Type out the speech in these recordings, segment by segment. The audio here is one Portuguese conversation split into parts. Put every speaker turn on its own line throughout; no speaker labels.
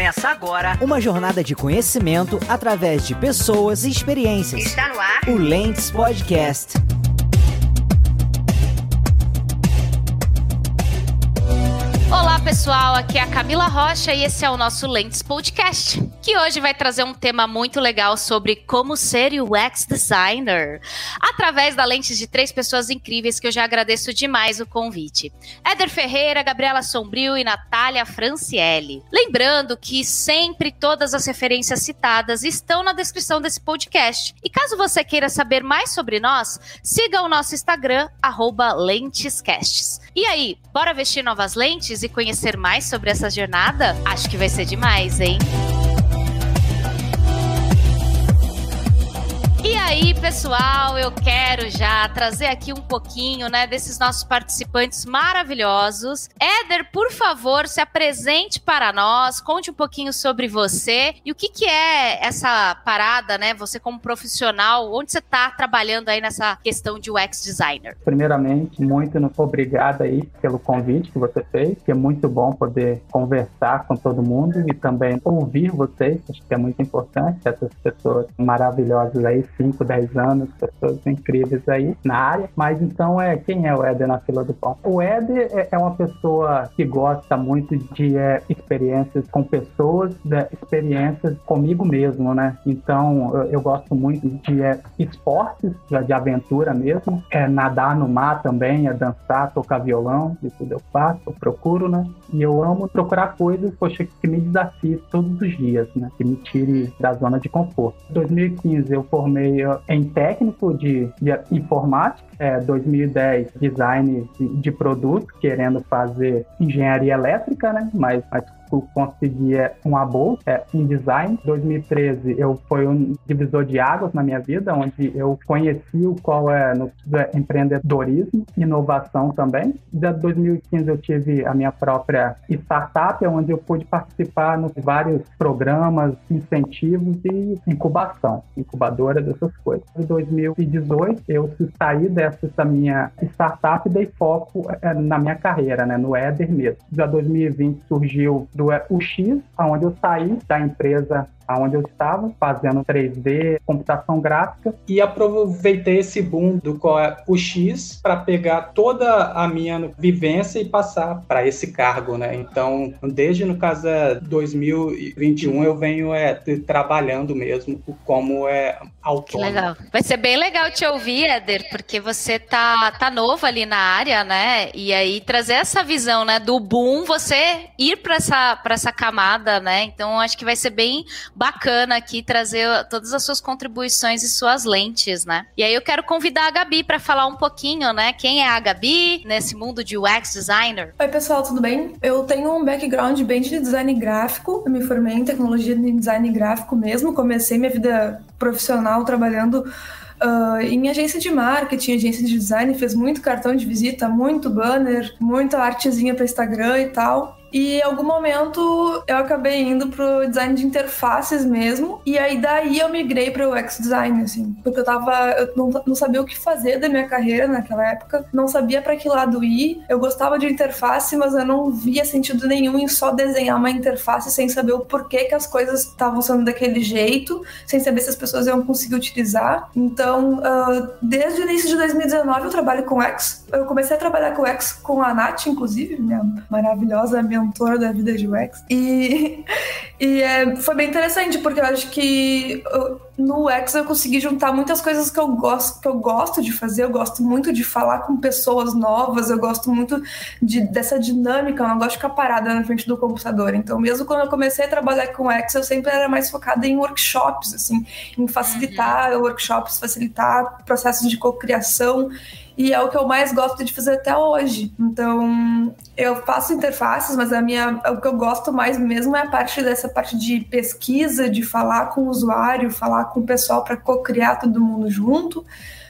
Começa agora
uma jornada de conhecimento através de pessoas e experiências.
Está no ar
o Lentes Podcast.
Pessoal, aqui é a Camila Rocha e esse é o nosso Lentes Podcast, que hoje vai trazer um tema muito legal sobre como ser UX designer, através da lentes de três pessoas incríveis que eu já agradeço demais o convite. Éder Ferreira, Gabriela Sombrio e Natália Francielli. Lembrando que sempre todas as referências citadas estão na descrição desse podcast. E caso você queira saber mais sobre nós, siga o nosso Instagram, lentescasts. E aí, bora vestir novas lentes e conhecer mais sobre essa jornada? Acho que vai ser demais, hein? Aí, pessoal, eu quero já trazer aqui um pouquinho, né, desses nossos participantes maravilhosos. Éder, por favor, se apresente para nós, conte um pouquinho sobre você e o que que é essa parada, né, você como profissional, onde você está trabalhando aí nessa questão de UX designer.
Primeiramente, muito obrigado aí pelo convite que você fez, que é muito bom poder conversar com todo mundo e também ouvir vocês, acho que é muito importante essas pessoas maravilhosas aí 5, 10 anos, pessoas incríveis aí na área. Mas então, é quem é o Éder na fila do pão? O Éder é, é uma pessoa que gosta muito de é, experiências com pessoas, de, experiências comigo mesmo, né? Então, eu, eu gosto muito de é, esportes, de aventura mesmo, é nadar no mar também, é dançar, tocar violão, isso eu faço, eu procuro, né? E eu amo procurar coisas, poxa, que me desafiem todos os dias, né? Que me tire da zona de conforto. Em 2015 eu formei em técnico de, de informática, é, 2010 design de, de produto, querendo fazer engenharia elétrica, né? Mas, mas consegui uma bolsa é, em design. 2013 eu foi um divisor de águas na minha vida, onde eu conheci o qual é no é empreendedorismo, inovação também. De 2015 eu tive a minha própria startup, onde eu pude participar nos vários programas, incentivos e incubação, incubadora dessas coisas. Em 2018 eu saí dessa minha startup e dei foco é, na minha carreira, né, no Eder mesmo. Já 2020 surgiu do é o X, onde eu saí da empresa onde eu estava, fazendo 3D, computação gráfica.
E aproveitei esse boom do o X para pegar toda a minha vivência e passar para esse cargo, né? Então, desde no caso é 2021 eu venho é trabalhando mesmo como é autônomo.
legal. Vai ser bem legal te ouvir, Éder, porque você tá tá novo ali na área, né? E aí trazer essa visão, né, do boom, você ir para essa para essa camada, né? Então, acho que vai ser bem bacana aqui trazer todas as suas contribuições e suas lentes, né? E aí eu quero convidar a Gabi para falar um pouquinho, né? Quem é a Gabi nesse mundo de UX designer?
Oi, pessoal, tudo bem? Eu tenho um background bem de design gráfico. Eu me formei em tecnologia de design gráfico mesmo. Comecei minha vida profissional trabalhando Uh, em agência de marketing, agência de design, fez muito cartão de visita, muito banner, muita artezinha para Instagram e tal. E em algum momento eu acabei indo pro design de interfaces mesmo. E aí daí eu migrei pro UX design, assim. Porque eu tava. Eu não, não sabia o que fazer da minha carreira naquela época. Não sabia para que lado ir. Eu gostava de interface, mas eu não via sentido nenhum em só desenhar uma interface sem saber o porquê que as coisas estavam sendo daquele jeito, sem saber se as pessoas iam conseguir utilizar. Então, uh, desde o início de 2019 eu trabalho com UX. Eu comecei a trabalhar com UX com a Nath, inclusive, minha maravilhosa minha mentor da vida de UX. E, e é, foi bem interessante, porque eu acho que no UX eu consegui juntar muitas coisas que eu gosto, que eu gosto de fazer. Eu gosto muito de falar com pessoas novas, eu gosto muito de, dessa dinâmica, eu não gosto de ficar parada na frente do computador. Então, mesmo quando eu comecei a trabalhar com UX, eu sempre era mais focada em workshops, assim, em facilitar uhum. workshops, facilitar processos de cocriação e é o que eu mais gosto de fazer até hoje. Então, eu faço interfaces, mas a minha, o que eu gosto mais mesmo é a parte dessa parte de pesquisa, de falar com o usuário, falar com o pessoal para co-criar todo mundo junto.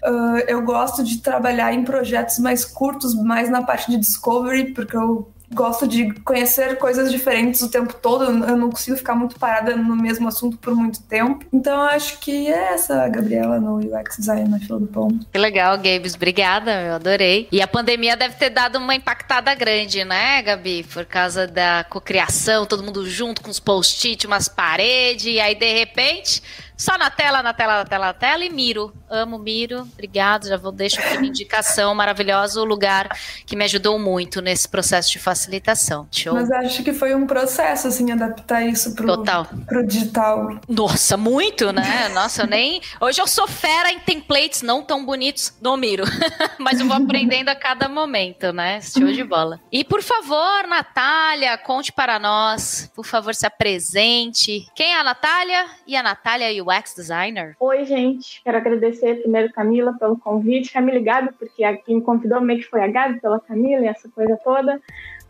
Uh, eu gosto de trabalhar em projetos mais curtos, mais na parte de discovery, porque eu gosto de conhecer coisas diferentes o tempo todo, eu não consigo ficar muito parada no mesmo assunto por muito tempo. Então acho que é essa, Gabriela, no UX Design na fila do pão.
Que legal, Gabes. Obrigada, eu adorei. E a pandemia deve ter dado uma impactada grande, né, Gabi? Por causa da cocriação, todo mundo junto com os post-it, umas paredes, e aí de repente só na tela, na tela, na tela, na tela e Miro. Amo Miro. Obrigado. Já vou deixar aqui uma indicação maravilhosa, o lugar que me ajudou muito nesse processo de facilitação. Show.
Mas acho que foi um processo, assim, adaptar isso pro,
Total.
pro digital.
Nossa, muito, né? Nossa, eu nem. Hoje eu sou fera em templates não tão bonitos no Miro. Mas eu vou aprendendo a cada momento, né? Show de bola. E por favor, Natália, conte para nós. Por favor, se apresente. Quem é a Natália? E a Natália e o UX designer?
Oi, gente. Quero agradecer primeiro Camila pelo convite, Camila e Gabi, porque quem me convidou meio que foi a Gabi pela Camila e essa coisa toda.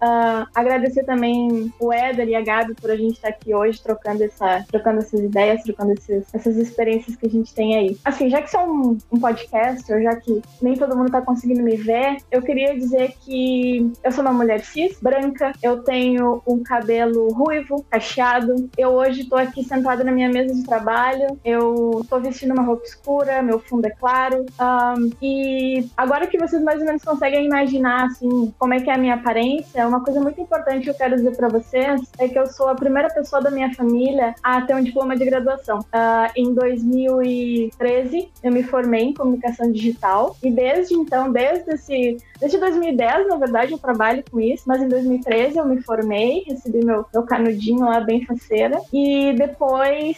Uh, agradecer também o Éder e a Gabi por a gente estar aqui hoje trocando, essa, trocando essas ideias, trocando esses, essas experiências que a gente tem aí. Assim, já que isso é um, um podcast, ou já que nem todo mundo está conseguindo me ver, eu queria dizer que eu sou uma mulher cis, branca, eu tenho um cabelo ruivo, cacheado. Eu hoje estou aqui sentada na minha mesa de trabalho, eu estou vestindo uma roupa escura, meu fundo é claro. Um, e agora que vocês mais ou menos conseguem imaginar, assim, como é que é a minha aparência, uma coisa muito importante que eu quero dizer para vocês é que eu sou a primeira pessoa da minha família a ter um diploma de graduação. Uh, em 2013, eu me formei em comunicação digital e desde então, desde esse Desde 2010, na verdade, eu trabalho com isso, mas em 2013 eu me formei, recebi meu, meu canudinho lá bem faceira. E depois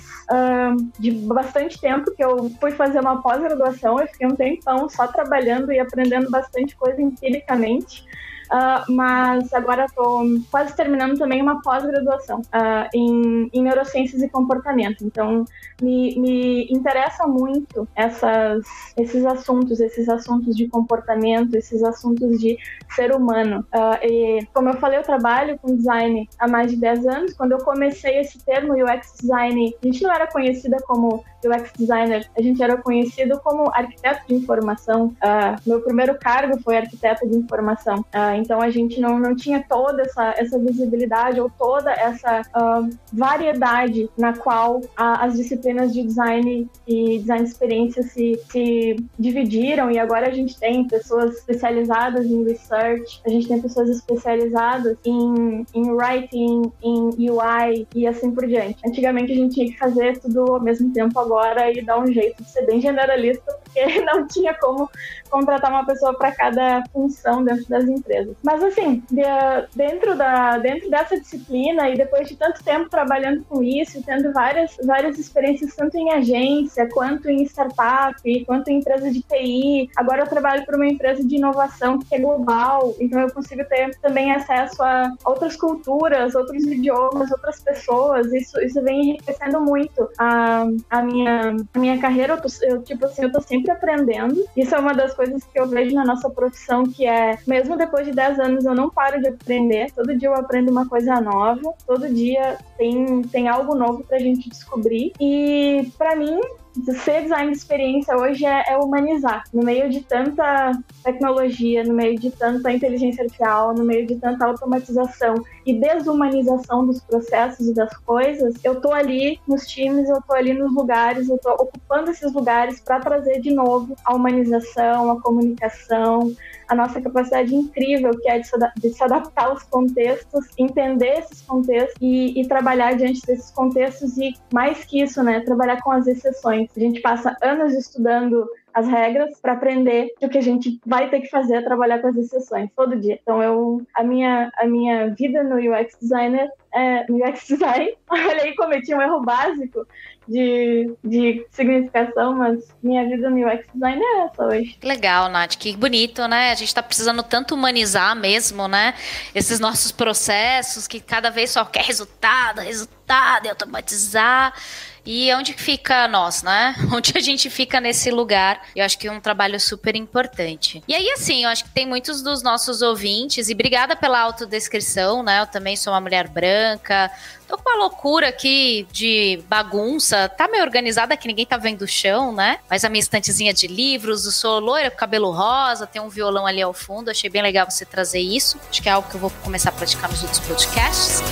de bastante tempo que eu fui fazer uma pós-graduação, eu fiquei um tempão só trabalhando e aprendendo bastante coisa empiricamente. Uh, mas agora estou quase terminando também uma pós-graduação uh, em, em, neurociências e comportamento. Então, me, me interessa muito essas, esses assuntos, esses assuntos de comportamento, esses assuntos de ser humano. Uh, e, como eu falei, eu trabalho com design há mais de 10 anos. Quando eu comecei esse termo UX design, a gente não era conhecida como UX designer, a gente era conhecido como arquiteto de informação. meu primeiro cargo foi arquiteto de informação. Uh, então a gente não, não tinha toda essa, essa visibilidade ou toda essa uh, variedade na qual a, as disciplinas de design e design experiência se, se dividiram e agora a gente tem pessoas especializadas em research, a gente tem pessoas especializadas em, em writing, em UI e assim por diante. Antigamente a gente tinha que fazer tudo ao mesmo tempo agora e dar um jeito de ser bem generalista porque não tinha como contratar uma pessoa para cada função dentro das empresas. Mas assim, de, dentro, da, dentro dessa disciplina e depois de tanto tempo trabalhando com isso, tendo várias, várias experiências tanto em agência, quanto em startup, quanto em empresa de TI, agora eu trabalho para uma empresa de inovação que é global, então eu consigo ter também acesso a outras culturas, outros idiomas, outras pessoas, isso, isso vem enriquecendo muito a, a, minha, a minha carreira, eu, tô, eu, tipo assim, eu tô sempre aprendendo, isso é uma das coisas que eu vejo na nossa profissão, que é, mesmo depois de 10 anos, eu não paro de aprender. Todo dia eu aprendo uma coisa nova, todo dia tem, tem algo novo pra gente descobrir. E para mim, ser design de experiência hoje é, é, humanizar. No meio de tanta tecnologia, no meio de tanta inteligência artificial, no meio de tanta automatização e desumanização dos processos e das coisas, eu tô ali nos times, eu tô ali nos lugares, eu tô ocupando esses lugares para trazer de novo a humanização, a comunicação, a nossa capacidade incrível que é de se, de se adaptar aos contextos, entender esses contextos e, e, trabalhar diante desses contextos e mais que isso, né, trabalhar com as exceções. A gente passa anos estudando as regras para aprender o que a gente vai ter que fazer é trabalhar com as exceções todo dia. Então eu a minha a minha vida no UX designer é, no UX design, olha aí cometi um erro básico de, de significação, mas minha vida no UX design é essa hoje.
Legal, Nath, que bonito, né? A gente está precisando tanto humanizar mesmo, né? Esses nossos processos que cada vez só quer resultado, resultado, automatizar. E onde fica nós, né? Onde a gente fica nesse lugar? Eu acho que é um trabalho super importante. E aí, assim, eu acho que tem muitos dos nossos ouvintes, e obrigada pela autodescrição, né? Eu também sou uma mulher branca. Tô com uma loucura aqui de bagunça. Tá meio organizada que ninguém tá vendo o chão, né? Mas a minha estantezinha de livros, eu sou loira com cabelo rosa, tem um violão ali ao fundo. Achei bem legal você trazer isso. Acho que é algo que eu vou começar a praticar nos outros podcasts.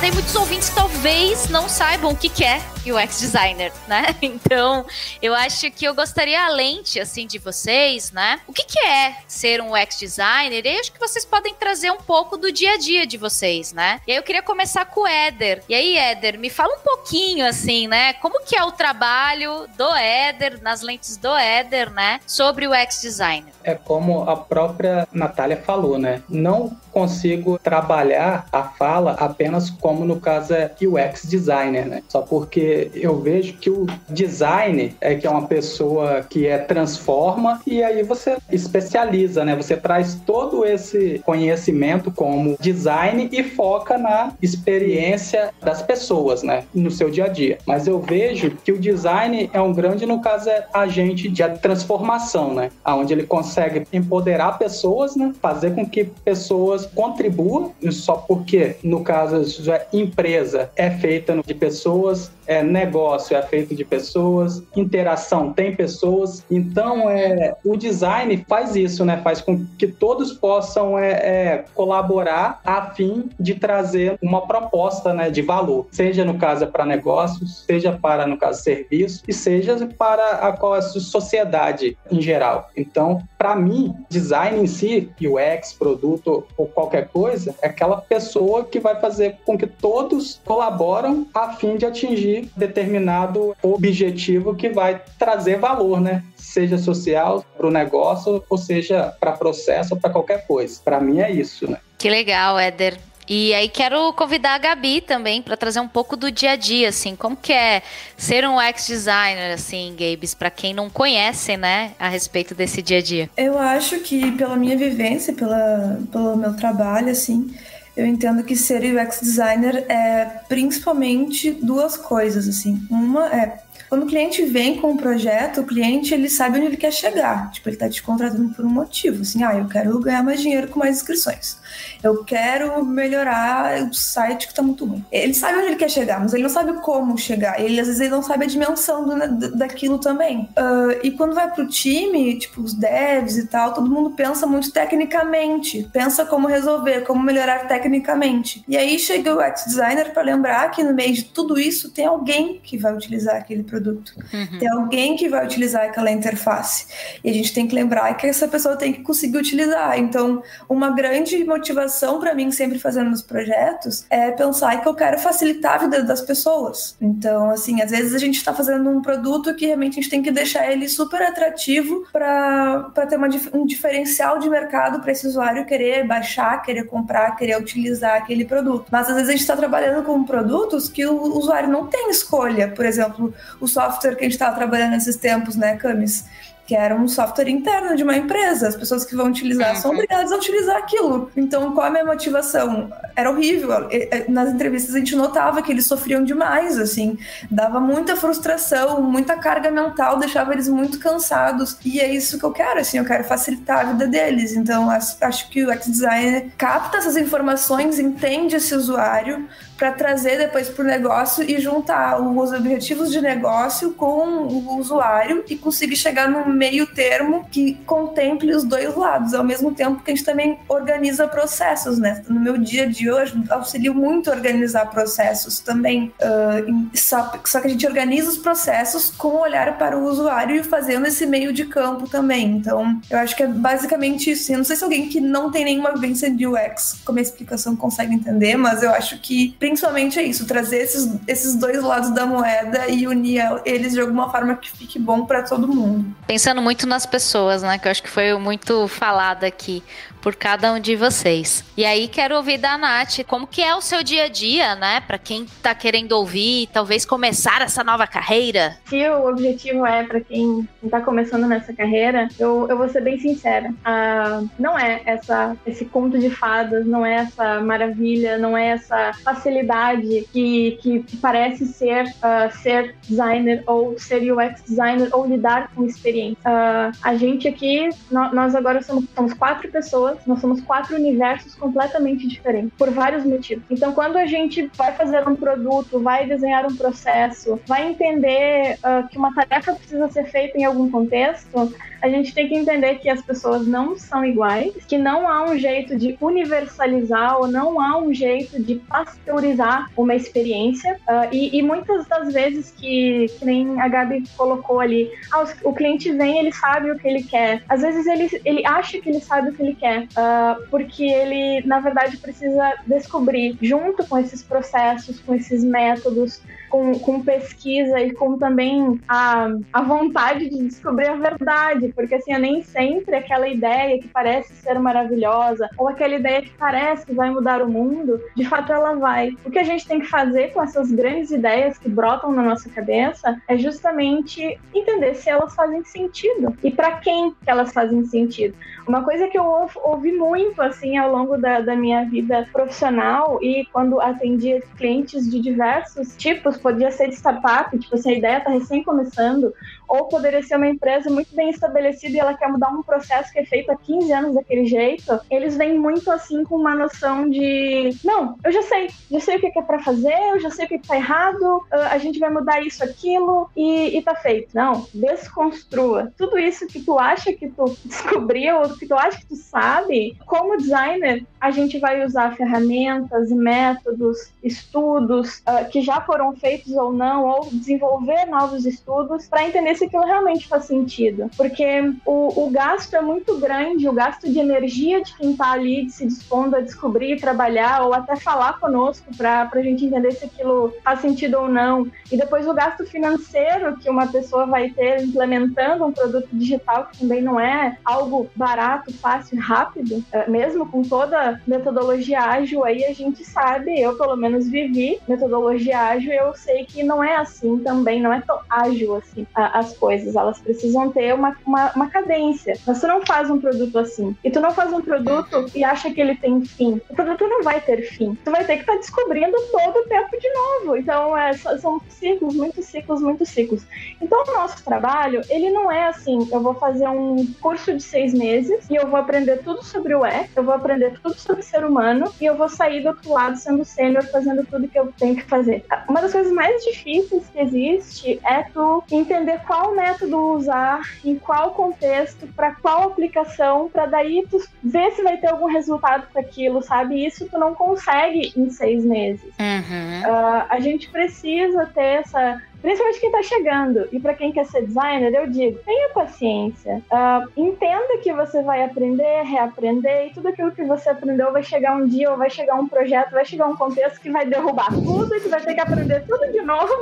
Tem muitos ouvintes que talvez não saibam o que, que é UX designer, né? Então, eu acho que eu gostaria a lente assim de vocês, né? O que, que é ser um UX designer? E acho que vocês podem trazer um pouco do dia a dia de vocês, né? E aí eu queria começar com o Éder. E aí, Éder, me fala um pouquinho assim, né? Como que é o trabalho do Éder nas lentes do Éder, né? Sobre o UX designer.
É como a própria Natália falou, né? Não consigo trabalhar a fala apenas como no caso é UX designer, né? Só porque eu vejo que o design é que é uma pessoa que é transforma e aí você especializa, né? Você traz todo esse conhecimento como design e foca na experiência das pessoas, né? No seu dia a dia. Mas eu vejo que o design é um grande, no caso, é agente de transformação, né? Onde ele consegue empoderar pessoas, né? Fazer com que pessoas contribuam, só porque, no caso, empresa é feita de pessoas, é, negócio é feito de pessoas, interação tem pessoas, então é, o design faz isso, né? Faz com que todos possam é, é, colaborar a fim de trazer uma proposta né, de valor, seja no caso é para negócios, seja para, no caso, serviço, e seja para a, a sociedade em geral. Então, para mim, design em si, UX, produto ou qualquer coisa, é aquela pessoa que vai fazer com que todos colaboram a fim de atingir determinado objetivo que vai trazer valor, né? Seja social para o negócio, ou seja para processo ou para qualquer coisa. Para mim é isso, né?
Que legal, Éder. E aí quero convidar a Gabi também para trazer um pouco do dia a dia, assim, como que é ser um UX designer, assim, Gabes, para quem não conhece, né, a respeito desse dia a dia.
Eu acho que pela minha vivência, pela, pelo meu trabalho, assim, eu entendo que ser UX designer é principalmente duas coisas, assim. Uma é quando o cliente vem com um projeto, o cliente ele sabe onde ele quer chegar. Tipo, ele está te contratando por um motivo. Assim, ah, eu quero ganhar mais dinheiro com mais inscrições. Eu quero melhorar o site que está muito ruim. Ele sabe onde ele quer chegar, mas ele não sabe como chegar. Ele às vezes ele não sabe a dimensão do, daquilo também. Uh, e quando vai pro time, tipo os devs e tal, todo mundo pensa muito tecnicamente, pensa como resolver, como melhorar tecnicamente. E aí chega o UX designer para lembrar que no meio de tudo isso tem alguém que vai utilizar aquele produto. Uhum. Tem alguém que vai utilizar aquela interface. E a gente tem que lembrar que essa pessoa tem que conseguir utilizar. Então, uma grande motivação para mim, sempre fazendo nos projetos, é pensar que eu quero facilitar a vida das pessoas. Então, assim, às vezes a gente está fazendo um produto que realmente a gente tem que deixar ele super atrativo para ter uma, um diferencial de mercado para esse usuário querer baixar, querer comprar, querer utilizar aquele produto. Mas às vezes a gente está trabalhando com produtos que o usuário não tem escolha. Por exemplo, o software que a gente estava trabalhando nesses tempos, né, Camis? que era um software interno de uma empresa. As pessoas que vão utilizar uhum. são obrigadas a utilizar aquilo. Então, qual é a minha motivação? Era horrível. Nas entrevistas a gente notava que eles sofriam demais, assim. Dava muita frustração, muita carga mental, deixava eles muito cansados. E é isso que eu quero, assim, eu quero facilitar a vida deles. Então, acho que o X-Designer capta essas informações, entende esse usuário, para trazer depois para o negócio e juntar os objetivos de negócio com o usuário e conseguir chegar num meio termo que contemple os dois lados, ao mesmo tempo que a gente também organiza processos, né? No meu dia de hoje, auxilio muito a organizar processos também, uh, só, só que a gente organiza os processos com o olhar para o usuário e fazendo esse meio de campo também. Então, eu acho que é basicamente isso. Eu não sei se alguém que não tem nenhuma vivência de UX, como a explicação consegue entender, mas eu acho que principalmente é isso, trazer esses, esses dois lados da moeda e unir eles de alguma forma que fique bom para todo mundo.
Pensando muito nas pessoas, né? Que eu acho que foi muito falado aqui por cada um de vocês. E aí quero ouvir da Nath como que é o seu dia a dia, né? Para quem está querendo ouvir, talvez começar essa nova carreira.
Se o objetivo é para quem está começando nessa carreira, eu, eu vou ser bem sincera. Uh, não é essa, esse conto de fadas, não é essa maravilha, não é essa facilidade que, que, que parece ser uh, ser designer ou ser UX designer ou lidar com experiência. Uh, a gente aqui, nós, nós agora somos, somos quatro pessoas, nós somos quatro universos completamente diferentes, por vários motivos. Então, quando a gente vai fazer um produto, vai desenhar um processo, vai entender uh, que uma tarefa precisa ser feita em algum contexto, a gente tem que entender que as pessoas não são iguais, que não há um jeito de universalizar ou não há um jeito de pasteurizar uma experiência. Uh, e, e, muitas das vezes que, que nem a Gabi colocou ali, ah, o cliente vem, ele sabe o que ele quer. Às vezes ele, ele acha que ele sabe o que ele quer, uh, porque ele, na verdade, precisa descobrir, junto com esses processos, com esses métodos, com, com pesquisa e com também a, a vontade de descobrir a verdade, porque assim, é nem sempre aquela ideia que parece ser maravilhosa ou aquela ideia que parece que vai mudar o mundo, de fato ela vai. O que a gente tem que fazer com essas grandes ideias que brotam na nossa cabeça é justamente entender se elas fazem sentido e para quem que elas fazem sentido. Uma coisa que eu ouvi muito assim ao longo da, da minha vida profissional e quando atendia clientes de diversos tipos, podia ser de startup, tipo assim, a ideia está recém começando, ou poderia ser uma empresa muito bem estabelecida e ela quer mudar um processo que é feito há 15 anos daquele jeito, eles vêm muito assim com uma noção de não, eu já sei, já sei o que é para fazer, eu já sei o que está errado, a gente vai mudar isso, aquilo e, e tá feito. Não, desconstrua. Tudo isso que tu acha que tu descobriu, que tu acha que tu sabe, como designer, a gente vai usar ferramentas, métodos, estudos uh, que já foram feitos ou não, ou desenvolver novos estudos para entender se aquilo realmente faz sentido. Porque o, o gasto é muito grande, o gasto de energia de quem está ali se dispondo a descobrir, trabalhar ou até falar conosco para a gente entender se aquilo faz sentido ou não. E depois o gasto financeiro que uma pessoa vai ter implementando um produto digital, que também não é algo barato, fácil, rápido, é, mesmo com toda metodologia ágil aí, a gente sabe, eu pelo menos vivi metodologia ágil, eu sei que não é assim também, não é tão ágil assim as coisas, elas precisam ter uma, uma, uma cadência. Mas tu não faz um produto assim, e tu não faz um produto e acha que ele tem fim. O produto não vai ter fim. Tu vai ter que estar tá descobrindo todo o tempo de novo. Então, é, são ciclos, muitos ciclos, muitos ciclos. Então, o nosso trabalho, ele não é assim, eu vou fazer um curso de seis meses e eu vou aprender tudo sobre o E, eu vou aprender tudo sobre ser humano e eu vou sair do outro lado sendo sênior, fazendo tudo que eu tenho que fazer. Uma das coisas mais difíceis que existe é tu entender qual método usar, em qual contexto, para qual aplicação, para daí tu ver se vai ter algum resultado com aquilo, sabe? Isso tu não consegue em seis meses.
Uhum.
Uh, a gente precisa ter essa principalmente quem está chegando. E para quem quer ser designer, eu digo: tenha paciência. Uh, entenda que você vai aprender, reaprender, e tudo aquilo que você aprendeu vai chegar um dia, ou vai chegar um projeto, vai chegar um contexto que vai derrubar tudo, e que vai ter que aprender tudo de novo.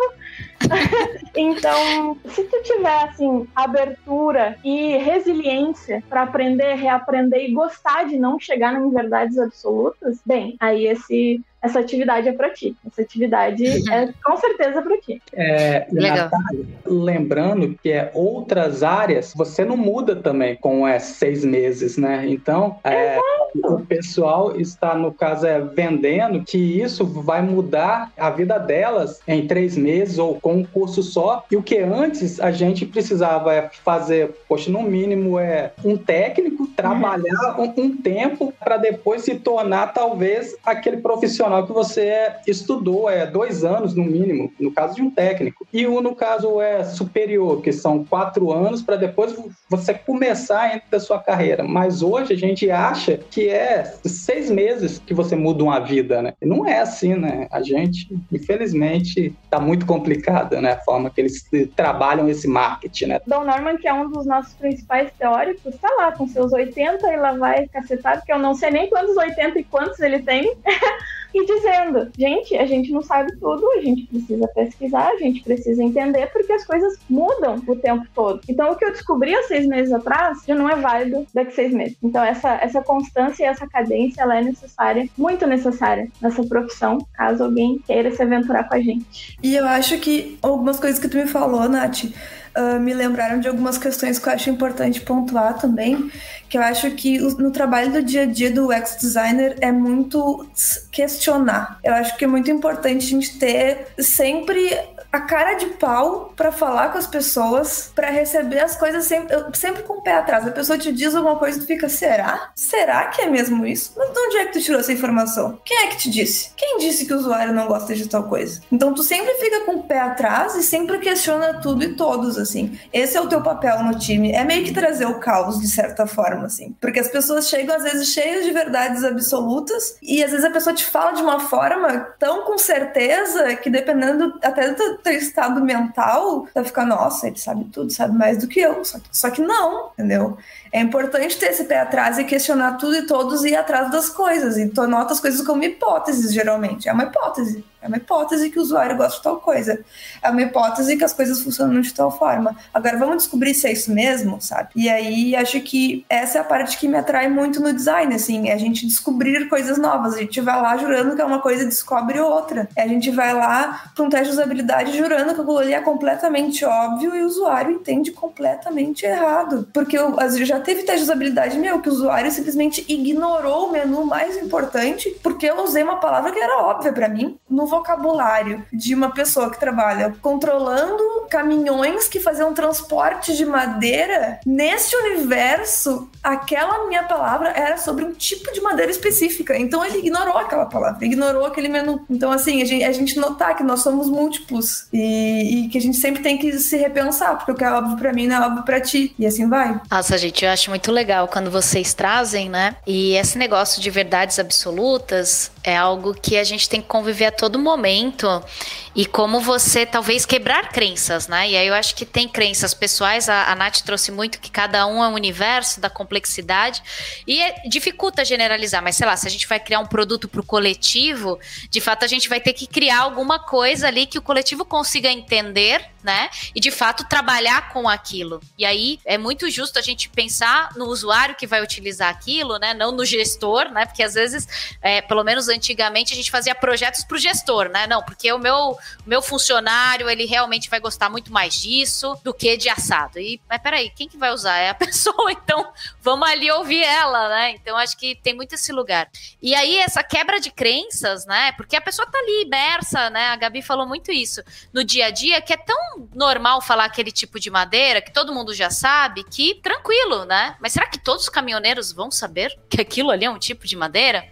então, se tu tiver assim abertura e resiliência para aprender, reaprender e gostar de não chegar em verdades absolutas, bem, aí esse essa atividade é para ti. Essa atividade uhum. é com certeza para ti.
É,
Legal.
Natália, lembrando que é outras áreas, você não muda também com é, seis meses, né? Então, é, o pessoal está, no caso, é, vendendo que isso vai mudar a vida delas em três meses ou com um curso só. E o que antes a gente precisava é fazer, poxa, no mínimo é um técnico, trabalhar um, um tempo para depois se tornar talvez aquele profissional que você estudou, é dois anos no mínimo, no caso de um técnico. E o no caso é superior, que são quatro anos para depois você começar dentro da sua carreira. Mas hoje a gente acha que é seis meses que você muda uma vida, né? Não é assim, né? A gente, infelizmente, tá muito complicada, né? A forma que eles trabalham esse marketing, né?
Don Norman, que é um dos nossos principais teóricos, tá lá com seus 80 e lá vai cacetado, que eu não sei nem quantos 80 e quantos ele tem. e dizendo: gente, a gente não sabe tudo, a gente precisa pesquisar, a gente precisa entender, porque as coisas mudam o tempo todo. Então, o que eu descobri há seis meses atrás já não é válido daqui a seis meses. Então, essa, essa constância e essa cadência ela é necessária, muito necessária nessa profissão, caso alguém queira se aventurar com a gente.
E eu acho que algumas coisas que tu me falou, Nath, uh, me lembraram de algumas questões que eu acho importante pontuar também, que eu acho que no trabalho do dia a dia do UX designer é muito questionar. Eu acho que é muito importante a gente ter sempre a cara de pau para falar com as pessoas, para receber as coisas sempre, sempre com o pé atrás. A pessoa te diz alguma coisa e tu fica, será? Será que é mesmo isso? Mas de onde é que tu tirou essa informação? Quem é que te disse? Quem disse que o usuário não gosta de tal coisa? Então tu sempre fica com o pé atrás e sempre questiona tudo e todos, assim. Esse é o teu papel no time. É meio que trazer o caos, de certa forma, assim. Porque as pessoas chegam, às vezes, cheias de verdades absolutas e às vezes a pessoa te fala de uma forma tão com certeza que dependendo até do teu estado mental, vai ficar, nossa, ele sabe tudo, sabe mais do que eu. Só que, só que não, entendeu? É importante ter esse pé atrás e questionar tudo e todos e ir atrás das coisas. E tu anota as coisas como hipóteses, geralmente. É uma hipótese. É uma hipótese que o usuário gosta de tal coisa. É uma hipótese que as coisas funcionam de tal forma. Agora vamos descobrir se é isso mesmo, sabe? E aí acho que essa é a parte que me atrai muito no design, assim, é a gente descobrir coisas novas. A gente vai lá jurando que é uma coisa e descobre outra. A gente vai lá para um teste de usabilidade jurando que aquilo ali é completamente óbvio e o usuário entende completamente errado. Porque eu, já teve teste de usabilidade meu que o usuário simplesmente ignorou o menu mais importante porque eu usei uma palavra que era óbvia para mim no vocabulário de uma pessoa que trabalha controlando caminhões que faziam transporte de madeira, nesse universo, aquela minha palavra era sobre um tipo de madeira específica. Então ele ignorou aquela palavra, ignorou aquele menu. Então, assim, a gente, a gente notar que nós somos múltiplos e, e, que a gente sempre tem que se repensar, porque o que é óbvio para mim não é óbvio para ti. E assim vai.
Nossa, gente, eu acho muito legal quando vocês trazem, né? E esse negócio de verdades absolutas é algo que a gente tem que conviver a todo momento e como você talvez quebrar crenças, né? E aí eu acho que tem crenças pessoais, a, a Nath trouxe muito que cada um é um universo da complexidade e é, dificulta generalizar, mas sei lá, se a gente vai criar um produto para o coletivo, de fato a gente vai ter que criar alguma coisa ali que o coletivo consiga entender, né? E de fato trabalhar com aquilo. E aí é muito justo a gente pensar no usuário que vai utilizar aquilo, né? Não no gestor, né? Porque às vezes, é, pelo menos antigamente, a gente fazia projetos para o gestor, né? Não, porque o meu, meu funcionário, ele realmente vai gostar muito mais disso do que de assado. E, mas peraí, quem que vai usar? É a pessoa, então vamos ali ouvir ela, né? Então acho que tem muito esse lugar. E aí, essa quebra de crenças, né? Porque a pessoa tá ali imersa, né? A Gabi falou muito isso no dia a dia, que é tão normal falar aquele tipo de madeira, que todo mundo já sabe, que tranquilo, né? Mas será que todos os caminhoneiros vão saber que aquilo ali é um tipo de madeira?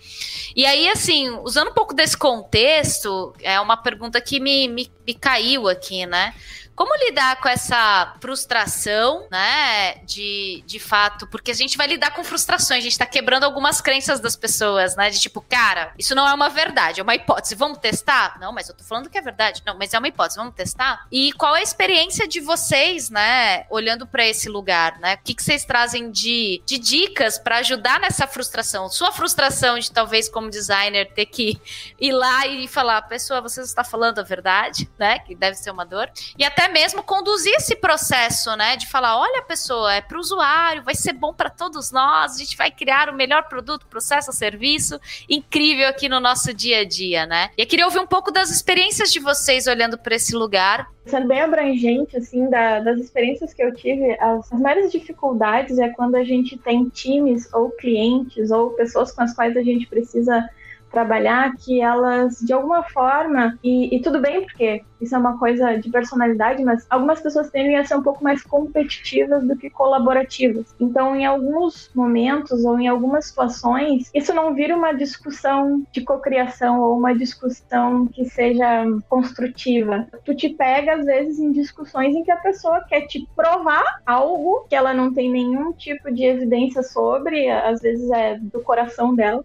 E aí, assim, usando um pouco desse contexto, é uma pergunta que me, me, me caiu aqui, né? Como lidar com essa frustração, né? De, de fato, porque a gente vai lidar com frustrações, a gente tá quebrando algumas crenças das pessoas, né? De tipo, cara, isso não é uma verdade, é uma hipótese. Vamos testar? Não, mas eu tô falando que é verdade. Não, mas é uma hipótese, vamos testar? E qual é a experiência de vocês, né? Olhando para esse lugar, né? O que, que vocês trazem de, de dicas para ajudar nessa frustração? Sua frustração de talvez, como designer, ter que ir lá e falar, pessoa, você está falando a verdade, né? Que deve ser uma dor. E até até mesmo conduzir esse processo, né? De falar, olha, pessoa, é para o usuário, vai ser bom para todos nós, a gente vai criar o melhor produto, processo, serviço incrível aqui no nosso dia a dia, né? E eu queria ouvir um pouco das experiências de vocês olhando para esse lugar.
Sendo bem abrangente, assim, da, das experiências que eu tive, as, as maiores dificuldades é quando a gente tem times ou clientes ou pessoas com as quais a gente precisa trabalhar que elas, de alguma forma, e, e, tudo bem, porque isso é uma coisa de personalidade, mas algumas pessoas tendem a ser um pouco mais competitivas do que colaborativas. Então, em alguns momentos ou em algumas situações, isso não vira uma discussão de cocriação ou uma discussão que seja construtiva. Tu te pega, às vezes, em discussões em que a pessoa quer te provar algo que ela não tem nenhum tipo de evidência sobre, às vezes é do coração dela,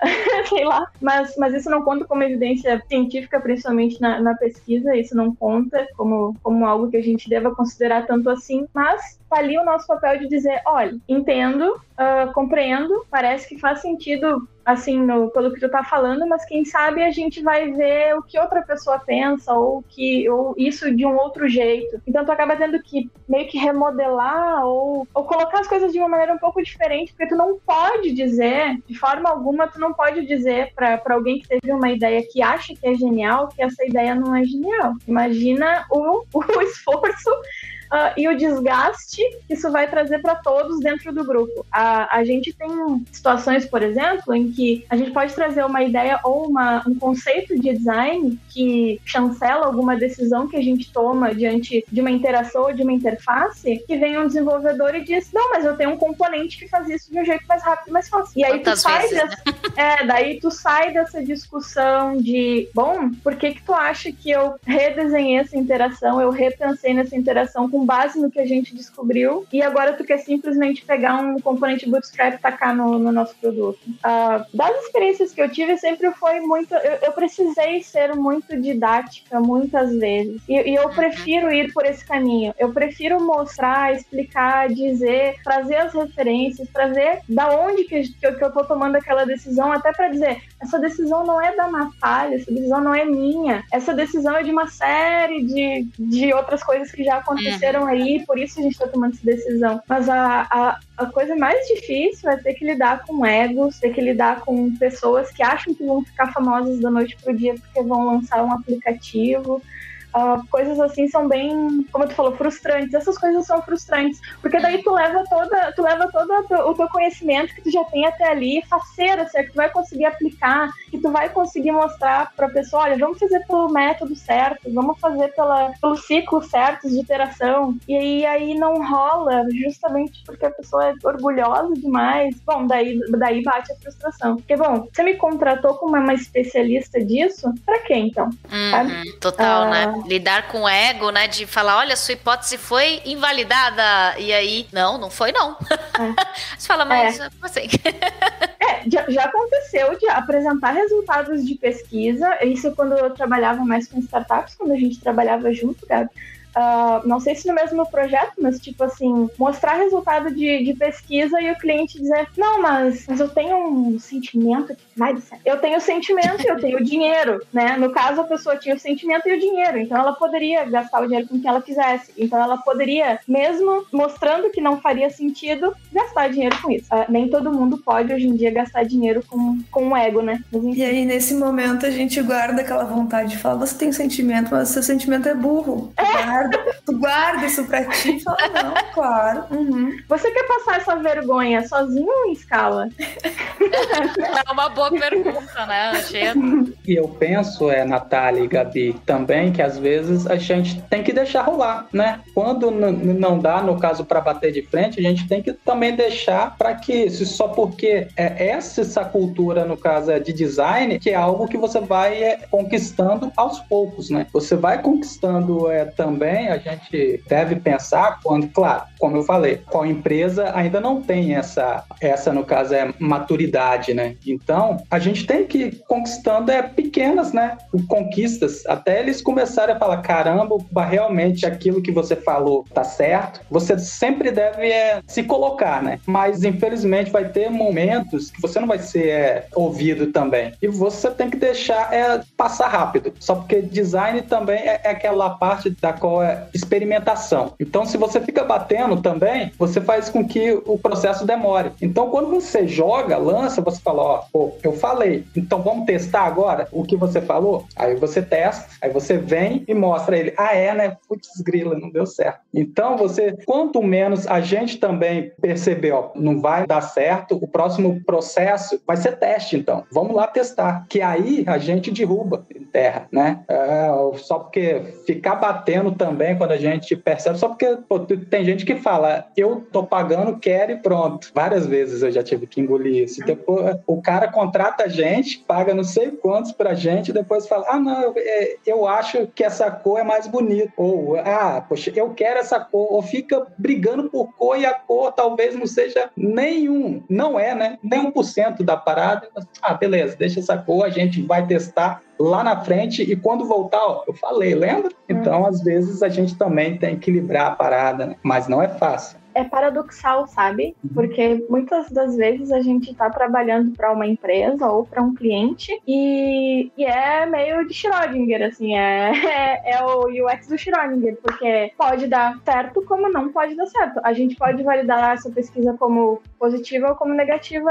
sei lá, mas, mas isso não conta como evidência científica, principalmente na, na pesquisa, isso não conta como, como algo que a gente deva considerar tanto assim, mas ali o nosso papel de dizer, olha, entendo, uh, compreendo, parece que faz sentido assim, no, pelo que tu tá falando, mas quem sabe a gente vai ver o que outra pessoa pensa ou que ou isso de um outro jeito. Então tu acaba tendo que meio que remodelar ou, ou colocar as coisas de uma maneira um pouco diferente, porque tu não pode dizer, de forma alguma, tu não pode dizer para alguém que teve uma ideia que acha que é genial, que essa ideia não é genial. Imagina o, o esforço uh, e o desgaste que isso vai trazer para todos dentro do grupo. A, a gente tem situações, por exemplo, em que a gente pode trazer uma ideia ou uma, um conceito de design que chancela alguma decisão que a gente toma diante de uma interação ou de uma interface, que vem um desenvolvedor e diz: Não, mas eu tenho um componente que faz isso de um jeito mais rápido e mais fácil. E aí Quantas tu sai vezes, dessa, né? é, daí tu sai dessa discussão de bom, por que que tu acha que eu redesenhei essa interação, eu repensei nessa interação com base no que a gente descobriu e agora tu quer simplesmente pegar um componente bootstrap e tacar no, no nosso produto. Uh, das experiências que eu tive, sempre foi muito. Eu, eu precisei ser muito didática muitas vezes. E, e, eu prefiro ir por esse caminho. Eu prefiro mostrar, explicar, dizer, trazer as referências, trazer da onde que, que, eu, que eu tô tomando aquela decisão, até para dizer, essa decisão não é da Natália, essa decisão não é minha, essa decisão é de uma série de, de outras coisas que já aconteceram aconteceram aí, por isso a gente está tomando essa decisão. Mas a, a, a coisa mais difícil é ter que lidar com egos, ter que lidar com pessoas que acham que vão ficar famosas da noite pro dia porque vão lançar um aplicativo. Uh, coisas assim são bem, como tu falou, frustrantes. Essas coisas são frustrantes, porque daí tu leva toda, tu leva todo o teu conhecimento que tu já tem até ali, faceira, certo? Que tu vai conseguir aplicar, que tu vai conseguir mostrar para a pessoa, olha, vamos fazer pelo método certo, vamos fazer pela, pelo ciclo certo de iteração. E aí, aí não rola, justamente porque a pessoa é orgulhosa demais. Bom, daí, daí bate a frustração. Porque, bom, você me contratou como uma especialista disso, para quê então?
Uhum, total, né? ah, né? Lidar com o ego, né? De falar, olha, sua hipótese foi invalidada. E aí, não, não foi, não. É. Você fala, mas é. assim.
é, já, já, aconteceu de apresentar resultados de pesquisa. Isso quando eu trabalhava mais com startups, quando a gente trabalhava junto, Gabi. Uh, não sei se no mesmo projeto, mas tipo assim, mostrar resultado de, de pesquisa e o cliente dizer, não, mas, mas eu tenho um sentimento que vai dar. Eu tenho sentimento e eu tenho dinheiro, né? No caso, a pessoa tinha o sentimento e o dinheiro, então ela poderia gastar o dinheiro com quem ela quisesse. Então ela poderia, mesmo mostrando que não faria sentido, gastar dinheiro com isso. Uh, nem todo mundo pode hoje em dia gastar dinheiro com, com o ego, né?
Mas, e aí, nesse momento, a gente guarda aquela vontade de falar, você tem sentimento, mas seu sentimento é burro. É guarda, tu guarda isso pra ti e fala, não, claro. Uhum.
Você quer passar essa vergonha sozinho ou em escala?
É uma boa pergunta, né, Angela?
E eu penso, é, Natália e Gabi, também, que às vezes a gente tem que deixar rolar, né? Quando não dá, no caso, para bater de frente, a gente tem que também deixar para que, só porque é essa, essa cultura, no caso, é de design, que é algo que você vai é, conquistando aos poucos, né? Você vai conquistando é, também também a gente deve pensar quando, claro, como eu falei, qual empresa ainda não tem essa, essa no caso é maturidade, né? Então a gente tem que ir conquistando é pequenas, né? Conquistas até eles começarem a falar caramba, realmente aquilo que você falou tá certo. Você sempre deve é, se colocar, né? Mas infelizmente vai ter momentos que você não vai ser é, ouvido também e você tem que deixar é, passar rápido. Só porque design também é, é aquela parte da qual é experimentação. Então, se você fica batendo também, você faz com que o processo demore. Então, quando você joga, lança, você fala, ó, eu falei, então vamos testar agora o que você falou? Aí você testa, aí você vem e mostra ele, ah, é, né? Putz, grila, não deu certo. Então, você, quanto menos a gente também perceber, ó, não vai dar certo, o próximo processo vai ser teste, então. Vamos lá testar. Que aí a gente derruba terra, né? É, só porque ficar batendo também também quando a gente percebe, só porque pô, tem gente que fala, eu tô pagando, quero e pronto. Várias vezes eu já tive que engolir isso. Depois, o cara contrata a gente, paga não sei quantos pra gente, depois fala, ah, não, eu, é, eu acho que essa cor é mais bonita. Ou, ah, poxa, eu quero essa cor. Ou fica brigando por cor e a cor talvez não seja nenhum, não é, né? Nem um por cento da parada. Ah, beleza, deixa essa cor, a gente vai testar lá na frente e quando voltar, ó, eu falei, lembra? Então, às vezes, a gente também tem que equilibrar a parada, né? mas não é fácil.
É paradoxal, sabe? Uhum. Porque muitas das vezes a gente está trabalhando para uma empresa ou para um cliente e, e, é meio de Schrödinger, assim, é, é, é, o UX do Schrödinger, porque pode dar certo como não pode dar certo. A gente pode validar essa pesquisa como positiva ou como negativa.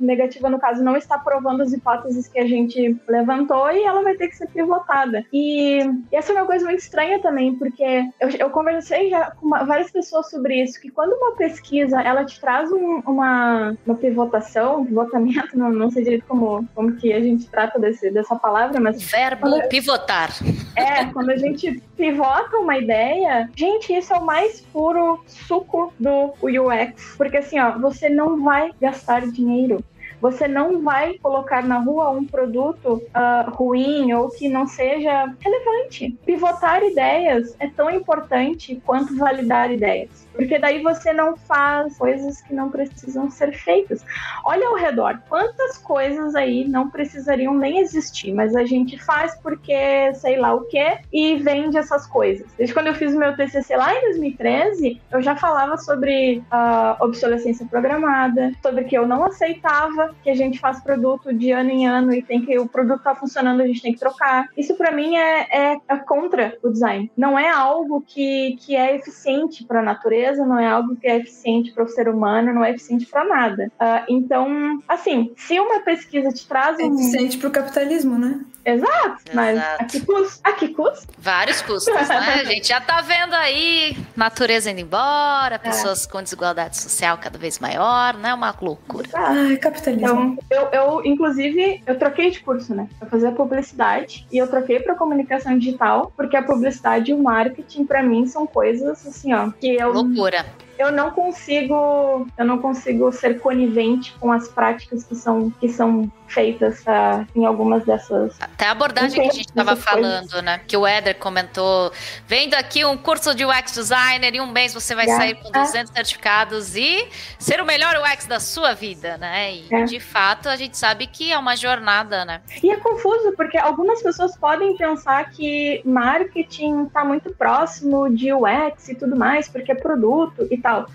Negativa, no caso, não está provando as hipóteses que a gente levantou e ela vai ter que ser pivotada. E, e essa é uma coisa muito estranha também, porque eu, eu conversei já com uma, várias pessoas sobre isso, que quando uma pesquisa ela te traz um, uma, uma pivotação, um pivotamento, não, não sei direito como, como que a gente trata desse, dessa palavra, mas.
Verbo quando, pivotar.
É, quando a gente pivota uma ideia, gente, isso é o mais puro suco do UX. Porque assim, ó, você não vai gastar dinheiro você não vai colocar na rua um produto uh, ruim ou que não seja relevante. Pivotar ideias é tão importante quanto validar ideias. Porque daí você não faz coisas que não precisam ser feitas. Olha ao redor, quantas coisas aí não precisariam nem existir, mas a gente faz porque sei lá o que e vende essas coisas. Desde quando eu fiz o meu TCC lá em 2013, eu já falava sobre uh, obsolescência programada, sobre que eu não aceitava que a gente faz produto de ano em ano e tem que o produto tá funcionando, a gente tem que trocar. Isso para mim é, é, é contra o design. Não é algo que, que é eficiente para a natureza não é algo que é eficiente para o ser humano, não é eficiente para nada. Uh, então, assim, se uma pesquisa te traz
é um... Eficiente para o capitalismo, né?
Exato, mas a que custa? A que custa?
Vários custos, né? A gente já tá vendo aí natureza indo embora, é. pessoas é. com desigualdade social cada vez maior, né? Uma loucura.
Ai, capitalismo.
Então, eu, eu, inclusive, eu troquei de curso, né? Eu fazia publicidade e eu troquei para comunicação digital, porque a publicidade e o marketing, para mim, são coisas assim, ó, que eu.
Loucura
eu não consigo eu não consigo ser conivente com as práticas que são que são feitas uh, em algumas dessas
até a abordagem que a gente estava falando né? Que o Éder comentou vendo aqui um curso de UX designer em um mês você vai sair com 200 certificados e ser o melhor UX da sua vida né? E é. de fato a gente sabe que é uma jornada né?
E é confuso porque algumas pessoas podem pensar que marketing está muito próximo de UX e tudo mais porque é produto e tal.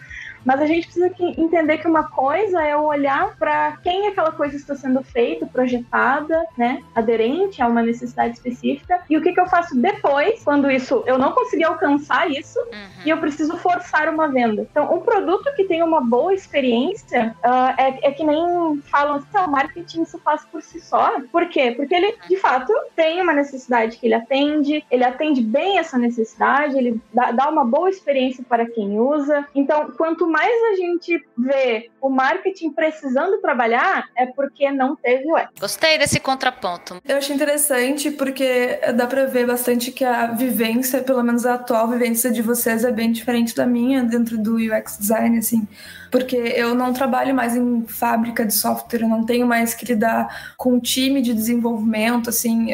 Mas a gente precisa entender que uma coisa é olhar para quem aquela coisa está sendo feita, projetada, né, aderente a uma necessidade específica, e o que, que eu faço depois, quando isso eu não consegui alcançar isso uhum. e eu preciso forçar uma venda. Então, um produto que tem uma boa experiência uh, é, é, que nem falam assim, ah, o marketing se faz por si só. Por quê? Porque ele, de fato, tem uma necessidade que ele atende, ele atende bem essa necessidade, ele dá, dá uma boa experiência para quem usa. Então, quanto mais a gente vê o marketing precisando trabalhar, é porque não teve o
Gostei desse contraponto.
Eu achei interessante porque dá para ver bastante que a vivência, pelo menos a atual vivência de vocês é bem diferente da minha dentro do UX design, assim porque eu não trabalho mais em fábrica de software, eu não tenho mais que lidar com um time de desenvolvimento, assim,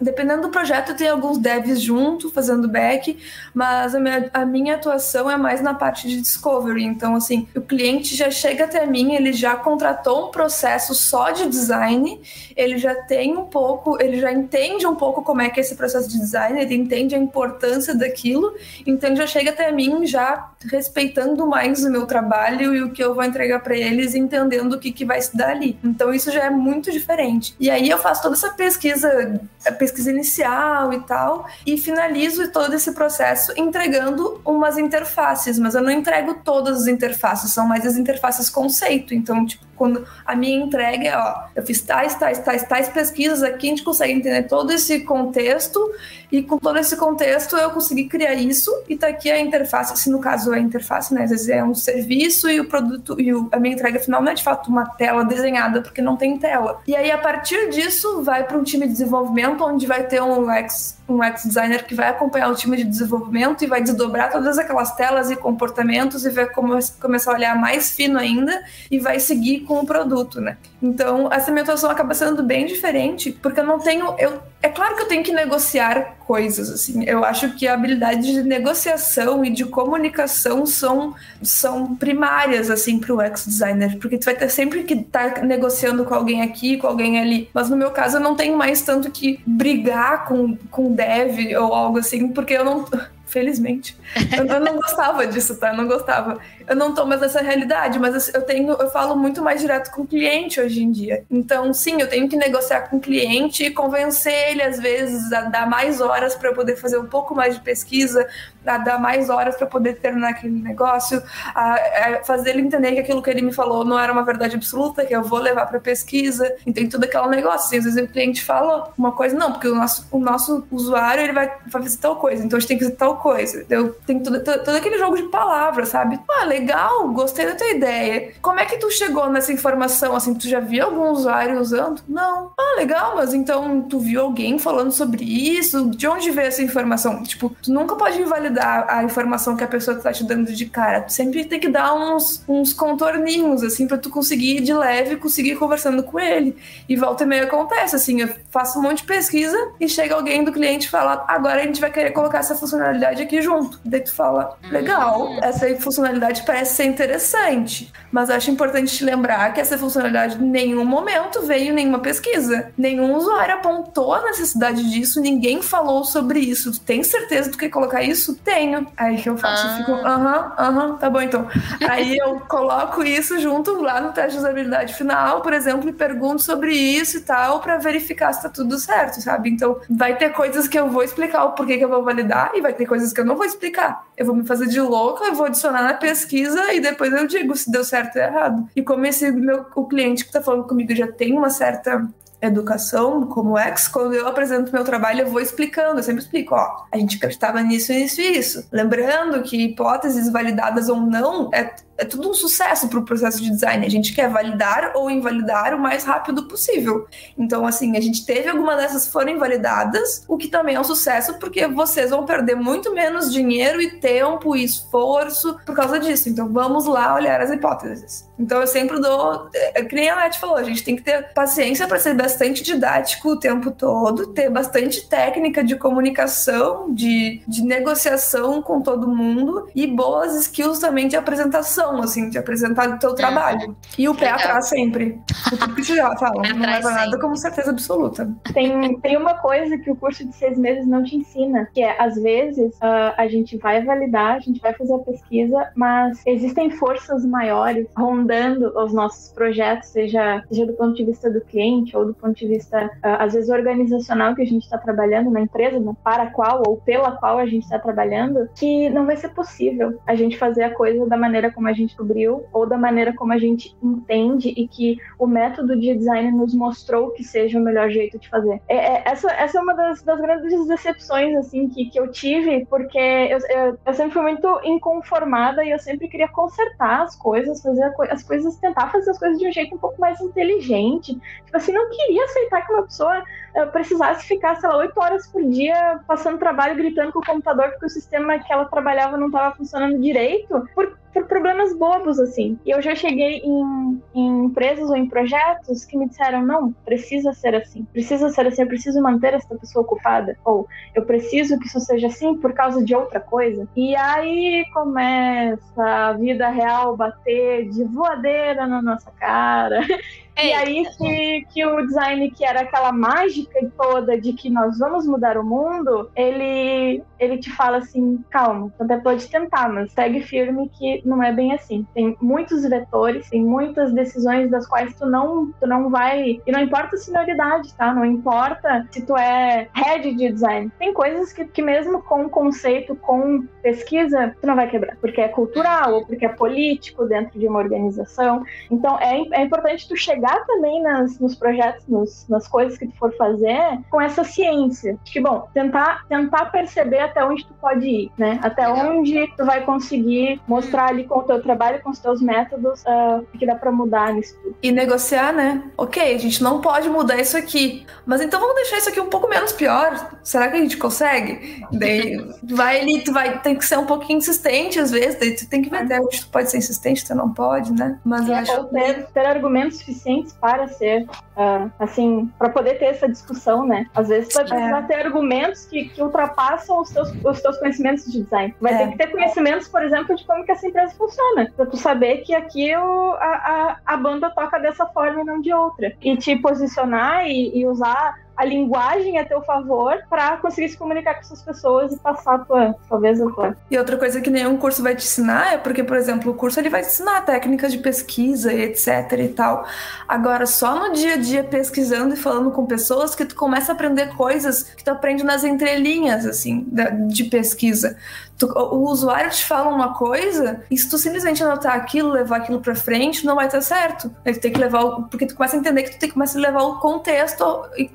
dependendo do projeto, tem alguns devs junto fazendo back, mas a minha, a minha atuação é mais na parte de discovery, então, assim, o cliente já chega até mim, ele já contratou um processo só de design, ele já tem um pouco, ele já entende um pouco como é que é esse processo de design, ele entende a importância daquilo, então já chega até mim já respeitando mais o meu trabalho o que eu vou entregar para eles, entendendo o que, que vai se dar ali. Então isso já é muito diferente. E aí eu faço toda essa pesquisa, a pesquisa inicial e tal, e finalizo todo esse processo entregando umas interfaces, mas eu não entrego todas as interfaces, são mais as interfaces conceito. Então, tipo, quando a minha entrega é, ó, eu fiz tais, tais, tais, tais pesquisas aqui, a gente consegue entender todo esse contexto, e com todo esse contexto eu consegui criar isso, e tá aqui a interface, se no caso é a interface, né, às vezes é um serviço e o produto, e a minha entrega final não é de fato uma tela desenhada, porque não tem tela. E aí, a partir disso, vai para um time de desenvolvimento, onde vai ter um UX um UX designer que vai acompanhar o time de desenvolvimento e vai desdobrar todas aquelas telas e comportamentos e vai como, começar a olhar mais fino ainda e vai seguir com o produto, né? Então, essa minha atuação acaba sendo bem diferente, porque eu não tenho. Eu, é claro que eu tenho que negociar coisas, assim. Eu acho que a habilidade de negociação e de comunicação são, são primárias, assim, para o UX designer, porque tu vai ter sempre que estar tá negociando com alguém aqui, com alguém ali. Mas no meu caso, eu não tenho mais tanto que brigar com, com dev ou algo assim, porque eu não felizmente. Eu, eu, não gostava disso, tá? Eu não gostava. Eu não tô mais nessa realidade, mas eu tenho, eu falo muito mais direto com o cliente hoje em dia. Então, sim, eu tenho que negociar com o cliente e convencer ele, às vezes, a dar mais horas para poder fazer um pouco mais de pesquisa, a dar mais horas para poder terminar aquele negócio, a, a, fazer ele entender que aquilo que ele me falou não era uma verdade absoluta, que eu vou levar para pesquisa. E tem tudo aquele negócio. Assim, às vezes o cliente fala uma coisa, não, porque o nosso, o nosso usuário ele vai, vai fazer tal coisa, então a gente tem que fazer tal coisa. Eu todo, todo, todo aquele jogo de palavras, sabe? Ah, legal, gostei da tua ideia. Como é que tu chegou nessa informação? Assim, tu já viu algum usuário usando? Não. Ah, legal, mas então tu viu alguém falando sobre isso? De onde veio essa informação? Tipo, tu nunca pode invalidar a informação que a pessoa tá te dando de cara. Tu sempre tem que dar uns, uns contorninhos, assim, pra tu conseguir de leve, conseguir conversando com ele. E volta e meia acontece, assim, eu faço um monte de pesquisa e chega alguém do cliente e fala, agora a gente vai querer colocar essa funcionalidade aqui junto. Daí tu fala, legal, hum. essa funcionalidade parece ser interessante, mas acho importante te lembrar que essa funcionalidade em nenhum momento veio em nenhuma pesquisa. Nenhum usuário apontou a necessidade disso, ninguém falou sobre isso. Tu tem certeza do que colocar isso? Tenho. Aí que eu faço, ah. eu fico, aham, aham, tá bom então. Aí eu coloco isso junto lá no teste de usabilidade final, por exemplo, e pergunto sobre isso e tal, para verificar se tá tudo certo, sabe? Então, vai ter coisas que eu vou explicar o porquê que eu vou validar e vai ter coisas que eu não vou explicar. Eu vou me fazer de louca, eu vou adicionar na pesquisa e depois eu digo se deu certo ou errado. E como esse meu o cliente que tá falando comigo já tem uma certa educação como ex, quando eu apresento meu trabalho, eu vou explicando, eu sempre explico, ó, a gente acreditava nisso, nisso e isso. Lembrando que hipóteses validadas ou não é é tudo um sucesso para o processo de design. A gente quer validar ou invalidar o mais rápido possível. Então, assim, a gente teve alguma dessas foram invalidadas, o que também é um sucesso, porque vocês vão perder muito menos dinheiro e tempo e esforço por causa disso. Então, vamos lá olhar as hipóteses. Então, eu sempre dou. É, que nem a Nath falou, a gente tem que ter paciência para ser bastante didático o tempo todo, ter bastante técnica de comunicação, de, de negociação com todo mundo e boas skills também de apresentação assim, de apresentar o teu trabalho. E o pé Legal. atrás sempre. O que já fala. Não leva nada como certeza absoluta.
Tem, tem uma coisa que o curso de seis meses não te ensina, que é, às vezes, uh, a gente vai validar, a gente vai fazer a pesquisa, mas existem forças maiores rondando os nossos projetos, seja, seja do ponto de vista do cliente ou do ponto de vista, uh, às vezes, organizacional que a gente está trabalhando na empresa, para a qual ou pela qual a gente está trabalhando, que não vai ser possível a gente fazer a coisa da maneira como a gente descobriu ou da maneira como a gente entende e que o método de design nos mostrou que seja o melhor jeito de fazer. É, é, essa, essa é uma das, das, grandes decepções assim que, que eu tive, porque eu, eu, eu, sempre fui muito inconformada e eu sempre queria consertar as coisas, fazer as coisas, tentar fazer as coisas de um jeito um pouco mais inteligente. Tipo assim, não queria aceitar que uma pessoa precisasse ficar, sei lá, oito horas por dia passando trabalho, gritando com o computador porque o sistema que ela trabalhava não estava funcionando direito, por, por problemas bobos, assim. E eu já cheguei em, em, empresas ou em projetos que me disseram: não, precisa ser assim, precisa ser assim, eu preciso manter essa pessoa ocupada, ou eu preciso que isso seja assim por causa de outra coisa. E aí começa a vida real bater de voadeira na nossa cara. E aí que, que o design, que era aquela mágica toda de que nós vamos mudar o mundo, ele, ele te fala assim, calma, até pode tentar, mas segue firme que não é bem assim. Tem muitos vetores, tem muitas decisões das quais tu não, tu não vai... E não importa a senioridade, tá? Não importa se tu é head de design. Tem coisas que, que mesmo com conceito, com pesquisa, tu não vai quebrar. Porque é cultural, ou porque é político dentro de uma organização. Então, é, é importante tu chegar chegar também nas, nos projetos, nos, nas coisas que tu for fazer, com essa ciência. Que, bom, tentar, tentar perceber até onde tu pode ir, né? Até onde tu vai conseguir mostrar ali com o teu trabalho, com os teus métodos, uh, que dá para mudar nisso tudo.
E negociar, né? Ok, a gente não pode mudar isso aqui, mas então vamos deixar isso aqui um pouco menos pior. Será que a gente consegue? Daí vai ali, tu vai tem que ser um pouquinho insistente às vezes, daí tu tem que ver até onde tu pode ser insistente, tu não pode, né?
Mas é, eu acho ter, ter argumentos suficientes suficientes para ser, uh, assim, para poder ter essa discussão, né? Às vezes vai precisar é. ter argumentos que, que ultrapassam os teus, os teus conhecimentos de design. Vai é. ter que ter conhecimentos, por exemplo, de como que essa empresa funciona, para tu saber que aqui o, a, a, a, banda toca dessa forma e não de outra. E te posicionar e, e usar a linguagem a teu favor para conseguir se comunicar com essas pessoas e passar a tua, talvez a tua.
E outra coisa que nenhum curso vai te ensinar é porque, por exemplo, o curso ele vai te ensinar técnicas de pesquisa e etc e tal. Agora, só no dia a dia pesquisando e falando com pessoas que tu começa a aprender coisas que tu aprende nas entrelinhas, assim, de pesquisa. O usuário te fala uma coisa e se tu simplesmente anotar aquilo, levar aquilo para frente, não vai estar certo. Tu tem que levar, o, porque tu começa a entender que tu tem que começar a levar o contexto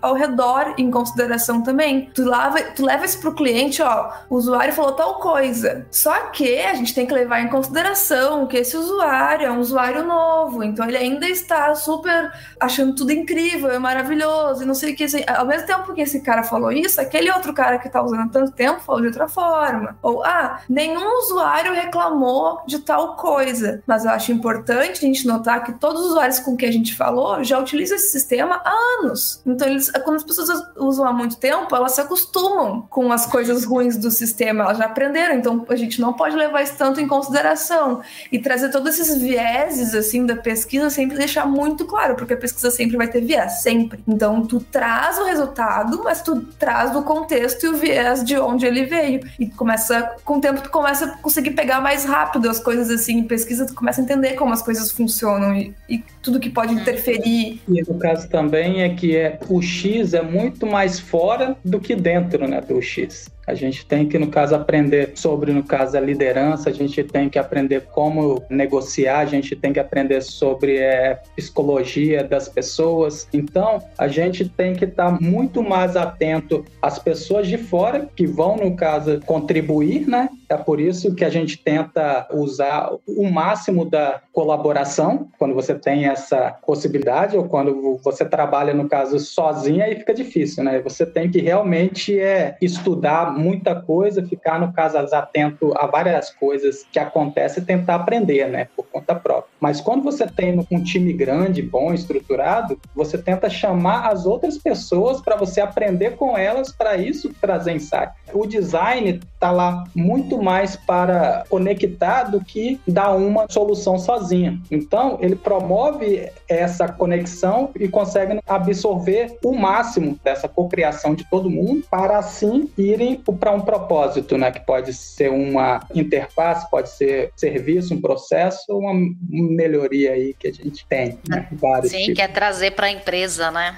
ao redor em consideração também. Tu leva, tu leva isso pro cliente, ó, o usuário falou tal coisa. Só que a gente tem que levar em consideração que esse usuário é um usuário novo, então ele ainda está super achando tudo incrível, é maravilhoso e não sei o que. Assim, ao mesmo tempo que esse cara falou isso, aquele outro cara que tá usando há tanto tempo falou de outra forma. Ou, ah, nenhum usuário reclamou de tal coisa. Mas eu acho importante a gente notar que todos os usuários com quem a gente falou já utilizam esse sistema há anos. Então, eles, quando as pessoas usam há muito tempo, elas se acostumam com as coisas ruins do sistema, elas já aprenderam. Então, a gente não pode levar isso tanto em consideração e trazer todos esses vieses assim da pesquisa sempre deixar muito claro, porque a pesquisa sempre vai ter viés, sempre. Então, tu traz o resultado, mas tu traz o contexto e o viés de onde ele veio e começa com o tempo tu começa a conseguir pegar mais rápido as coisas assim, em pesquisa tu começa a entender como as coisas funcionam e, e tudo que pode interferir.
E no caso também é que é, o X é muito mais fora do que dentro né, do X. A gente tem que, no caso, aprender sobre, no caso, a liderança, a gente tem que aprender como negociar, a gente tem que aprender sobre é, psicologia das pessoas. Então, a gente tem que estar muito mais atento às pessoas de fora que vão, no caso, contribuir, né? É por isso que a gente tenta usar o máximo da colaboração, quando você tem essa possibilidade, ou quando você trabalha, no caso, sozinha, aí fica difícil, né? Você tem que realmente é, estudar muita coisa, ficar, no caso, atento a várias coisas que acontecem e tentar aprender, né, por conta própria. Mas quando você tem um time grande, bom, estruturado, você tenta chamar as outras pessoas para você aprender com elas, para isso trazer insight. O design está lá muito mais para conectar do que dar uma solução sozinha. Então, ele promove essa conexão e consegue absorver o máximo dessa cocriação de todo mundo para assim irem para um propósito, né? Que pode ser uma interface, pode ser serviço, um processo, uma melhoria aí que a gente tem. Né?
Sim, tipos. quer trazer para a empresa, né?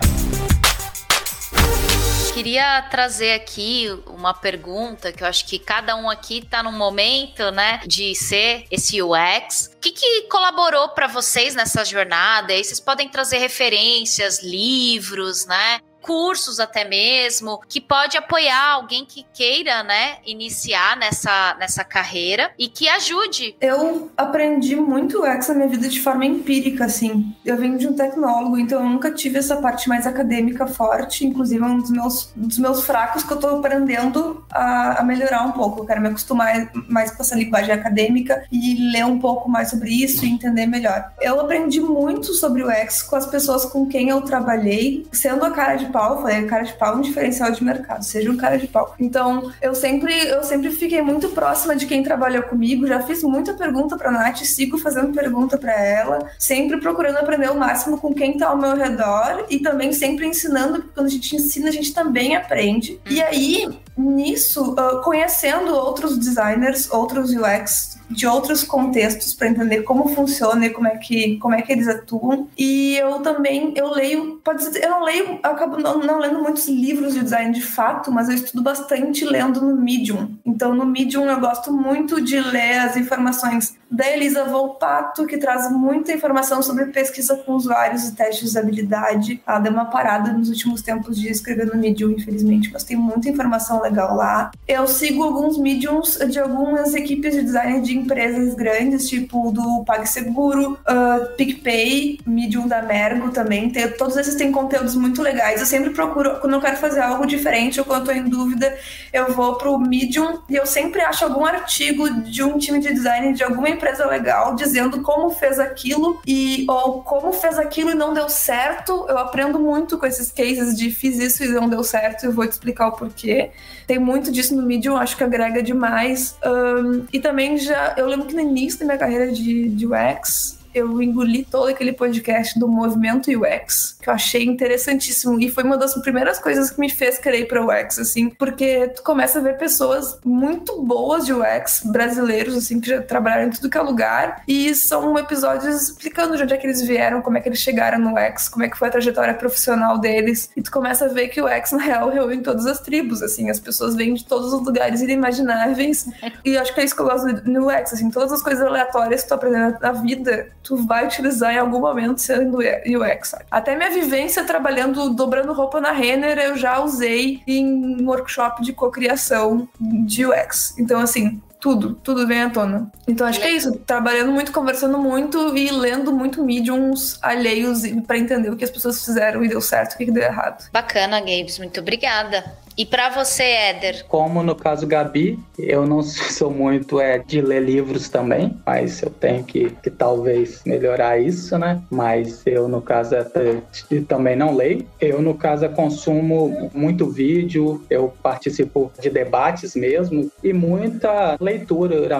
queria trazer aqui uma pergunta que eu acho que cada um aqui está no momento, né, de ser esse UX. O que, que colaborou para vocês nessa jornada? E vocês podem trazer referências, livros, né? Cursos até mesmo, que pode apoiar alguém que queira, né, iniciar nessa, nessa carreira e que ajude.
Eu aprendi muito UX na minha vida de forma empírica, assim. Eu venho de um tecnólogo, então eu nunca tive essa parte mais acadêmica forte, inclusive é um dos meus, dos meus fracos que eu tô aprendendo a, a melhorar um pouco. Eu quero me acostumar mais com essa linguagem acadêmica e ler um pouco mais sobre isso e entender melhor. Eu aprendi muito sobre o UX com as pessoas com quem eu trabalhei, sendo a cara de pau, falei, cara de pau é um diferencial de mercado, seja um cara de pau. Então, eu sempre, eu sempre fiquei muito próxima de quem trabalhou comigo, já fiz muita pergunta pra Nath, sigo fazendo pergunta para ela, sempre procurando aprender o máximo com quem tá ao meu redor e também sempre ensinando, porque quando a gente ensina, a gente também aprende. E aí, nisso, uh, conhecendo outros designers, outros UX de outros contextos para entender como funciona e como é que como é que eles atuam. E eu também eu leio, pode ser, eu não leio, eu acabo não, não, lendo muitos livros de design de fato, mas eu estudo bastante lendo no Medium. Então no Medium eu gosto muito de ler as informações da Elisa Volpato, que traz muita informação sobre pesquisa com usuários e testes de habilidade. Ela deu uma parada nos últimos tempos de escrever no Medium, infelizmente, mas tem muita informação legal lá. Eu sigo alguns Mediums de algumas equipes de design de empresas grandes, tipo do PagSeguro, uh, PicPay, Medium da Mergo também. Tem, todos esses têm conteúdos muito legais. Eu sempre procuro, quando eu quero fazer algo diferente ou quando eu tô em dúvida, eu vou pro Medium e eu sempre acho algum artigo de um time de design de alguma empresa legal dizendo como fez aquilo e ou como fez aquilo e não deu certo. Eu aprendo muito com esses cases de fiz isso e não deu certo, eu vou te explicar o porquê. Tem muito disso no Medium, acho que agrega demais. Um, e também já, eu lembro que no início da minha carreira de, de UX, eu engoli todo aquele podcast do movimento UX, que eu achei interessantíssimo. E foi uma das primeiras coisas que me fez querer ir para UX, assim, porque tu começa a ver pessoas muito boas de UX, brasileiros, assim, que já trabalharam em tudo que é lugar. E são episódios explicando de onde é que eles vieram, como é que eles chegaram no UX, como é que foi a trajetória profissional deles. E tu começa a ver que o UX, na real, reúne todas as tribos, assim, as pessoas vêm de todos os lugares inimagináveis. e acho que é isso que eu gosto no UX, assim, todas as coisas aleatórias que tu aprendendo na vida, tu vai utilizar em algum momento sendo UX. Sabe? Até minha vivência trabalhando, dobrando roupa na Renner, eu já usei em workshop de cocriação de UX. Então, assim, tudo, tudo vem à tona. Então acho que é isso, trabalhando muito, conversando muito e lendo muito mediums alheios para entender o que as pessoas fizeram e deu certo, o que deu errado.
Bacana, Gabes, muito obrigada. E para você, Éder?
Como no caso Gabi, eu não sou muito é, de ler livros também, mas eu tenho que, que talvez melhorar isso, né? Mas eu, no caso, é, também não leio. Eu, no caso, consumo muito vídeo, eu participo de debates mesmo e muita leitura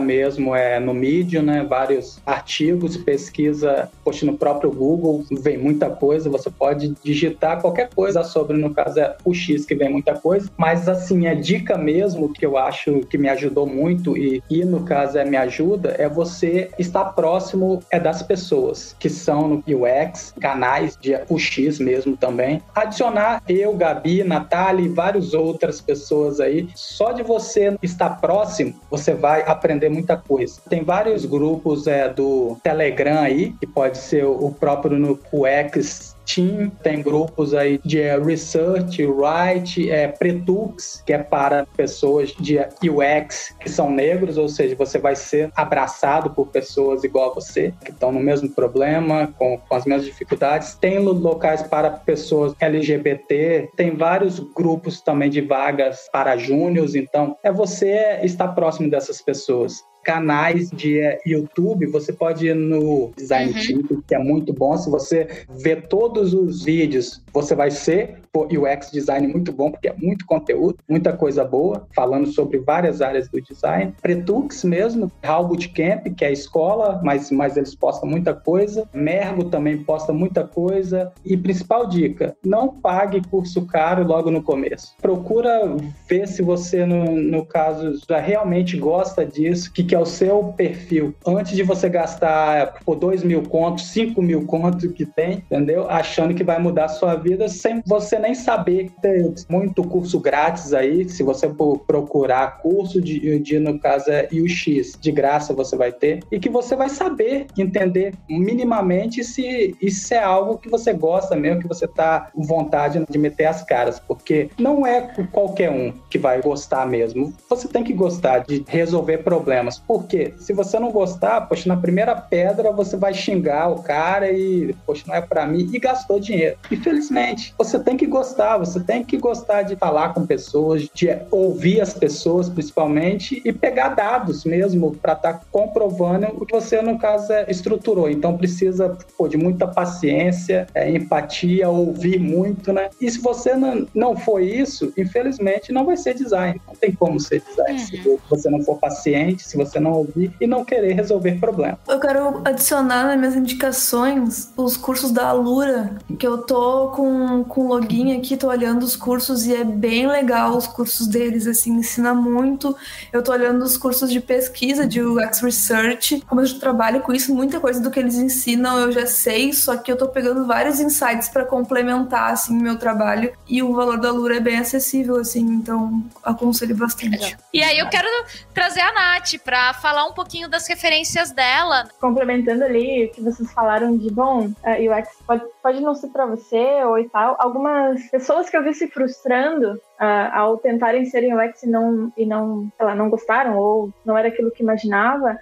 mesmo é no Medium, né? Vários artigos, pesquisa, poxa, no próprio Google vem muita coisa, você pode digitar qualquer coisa sobre, no caso, é o X que vem muita coisa mas assim, a dica mesmo que eu acho que me ajudou muito e, e no caso é me ajuda é você estar próximo é das pessoas que são no UX, canais de UX mesmo também. Adicionar eu, Gabi, Natália e várias outras pessoas aí. Só de você estar próximo, você vai aprender muita coisa. Tem vários grupos é, do Telegram aí, que pode ser o próprio no UX Team, tem grupos aí de é, Research, Write, é, Pretux, que é para pessoas de UX que são negros, ou seja, você vai ser abraçado por pessoas igual a você, que estão no mesmo problema, com, com as mesmas dificuldades. Tem locais para pessoas LGBT, tem vários grupos também de vagas para júniores, então é você estar próximo dessas pessoas canais de eh, YouTube, você pode ir no Design uhum. Team, que é muito bom. Se você ver todos os vídeos, você vai ser UX design muito bom, porque é muito conteúdo, muita coisa boa, falando sobre várias áreas do design. Pretux mesmo, Hall Bootcamp, que é a escola, mas, mas eles postam muita coisa. Mergo também posta muita coisa. E principal dica, não pague curso caro logo no começo. Procura ver se você, no, no caso, já realmente gosta disso, que, que é o seu perfil. Antes de você gastar por 2 mil contos, 5 mil contos que tem, entendeu? Achando que vai mudar a sua vida sem você nem saber. Tem muito curso grátis aí. Se você procurar curso de, de no caso é UX, de graça você vai ter. E que você vai saber entender minimamente se isso é algo que você gosta mesmo, que você tá com vontade de meter as caras. Porque não é qualquer um que vai gostar mesmo. Você tem que gostar de resolver problemas. Porque se você não gostar, poxa, na primeira pedra você vai xingar o cara e, poxa, não é para mim, e gastou dinheiro. Infelizmente, você tem que gostar, você tem que gostar de falar com pessoas, de ouvir as pessoas principalmente e pegar dados mesmo para estar tá comprovando o que você, no caso, é, estruturou. Então precisa pô, de muita paciência, é, empatia, ouvir muito, né? E se você não, não for isso, infelizmente não vai ser design. Não tem como ser design uhum. se você não for paciente, se você não ouvir e não querer resolver problemas.
Eu quero adicionar nas minhas indicações os cursos da Alura, que eu tô com, com login aqui, tô olhando os cursos e é bem legal os cursos deles, assim, ensina muito. Eu tô olhando os cursos de pesquisa de UX Research, como eu trabalho com isso, muita coisa do que eles ensinam eu já sei, só que eu tô pegando vários insights para complementar, assim, meu trabalho. E o valor da Lura é bem acessível, assim, então aconselho bastante.
E aí eu quero trazer a Nath falar um pouquinho das referências dela.
Complementando ali o que vocês falaram de, bom, a UX pode, pode não ser para você ou e tal, algumas pessoas que eu vi se frustrando uh, ao tentarem serem UX e não, e não, lá, não gostaram ou não era aquilo que imaginava,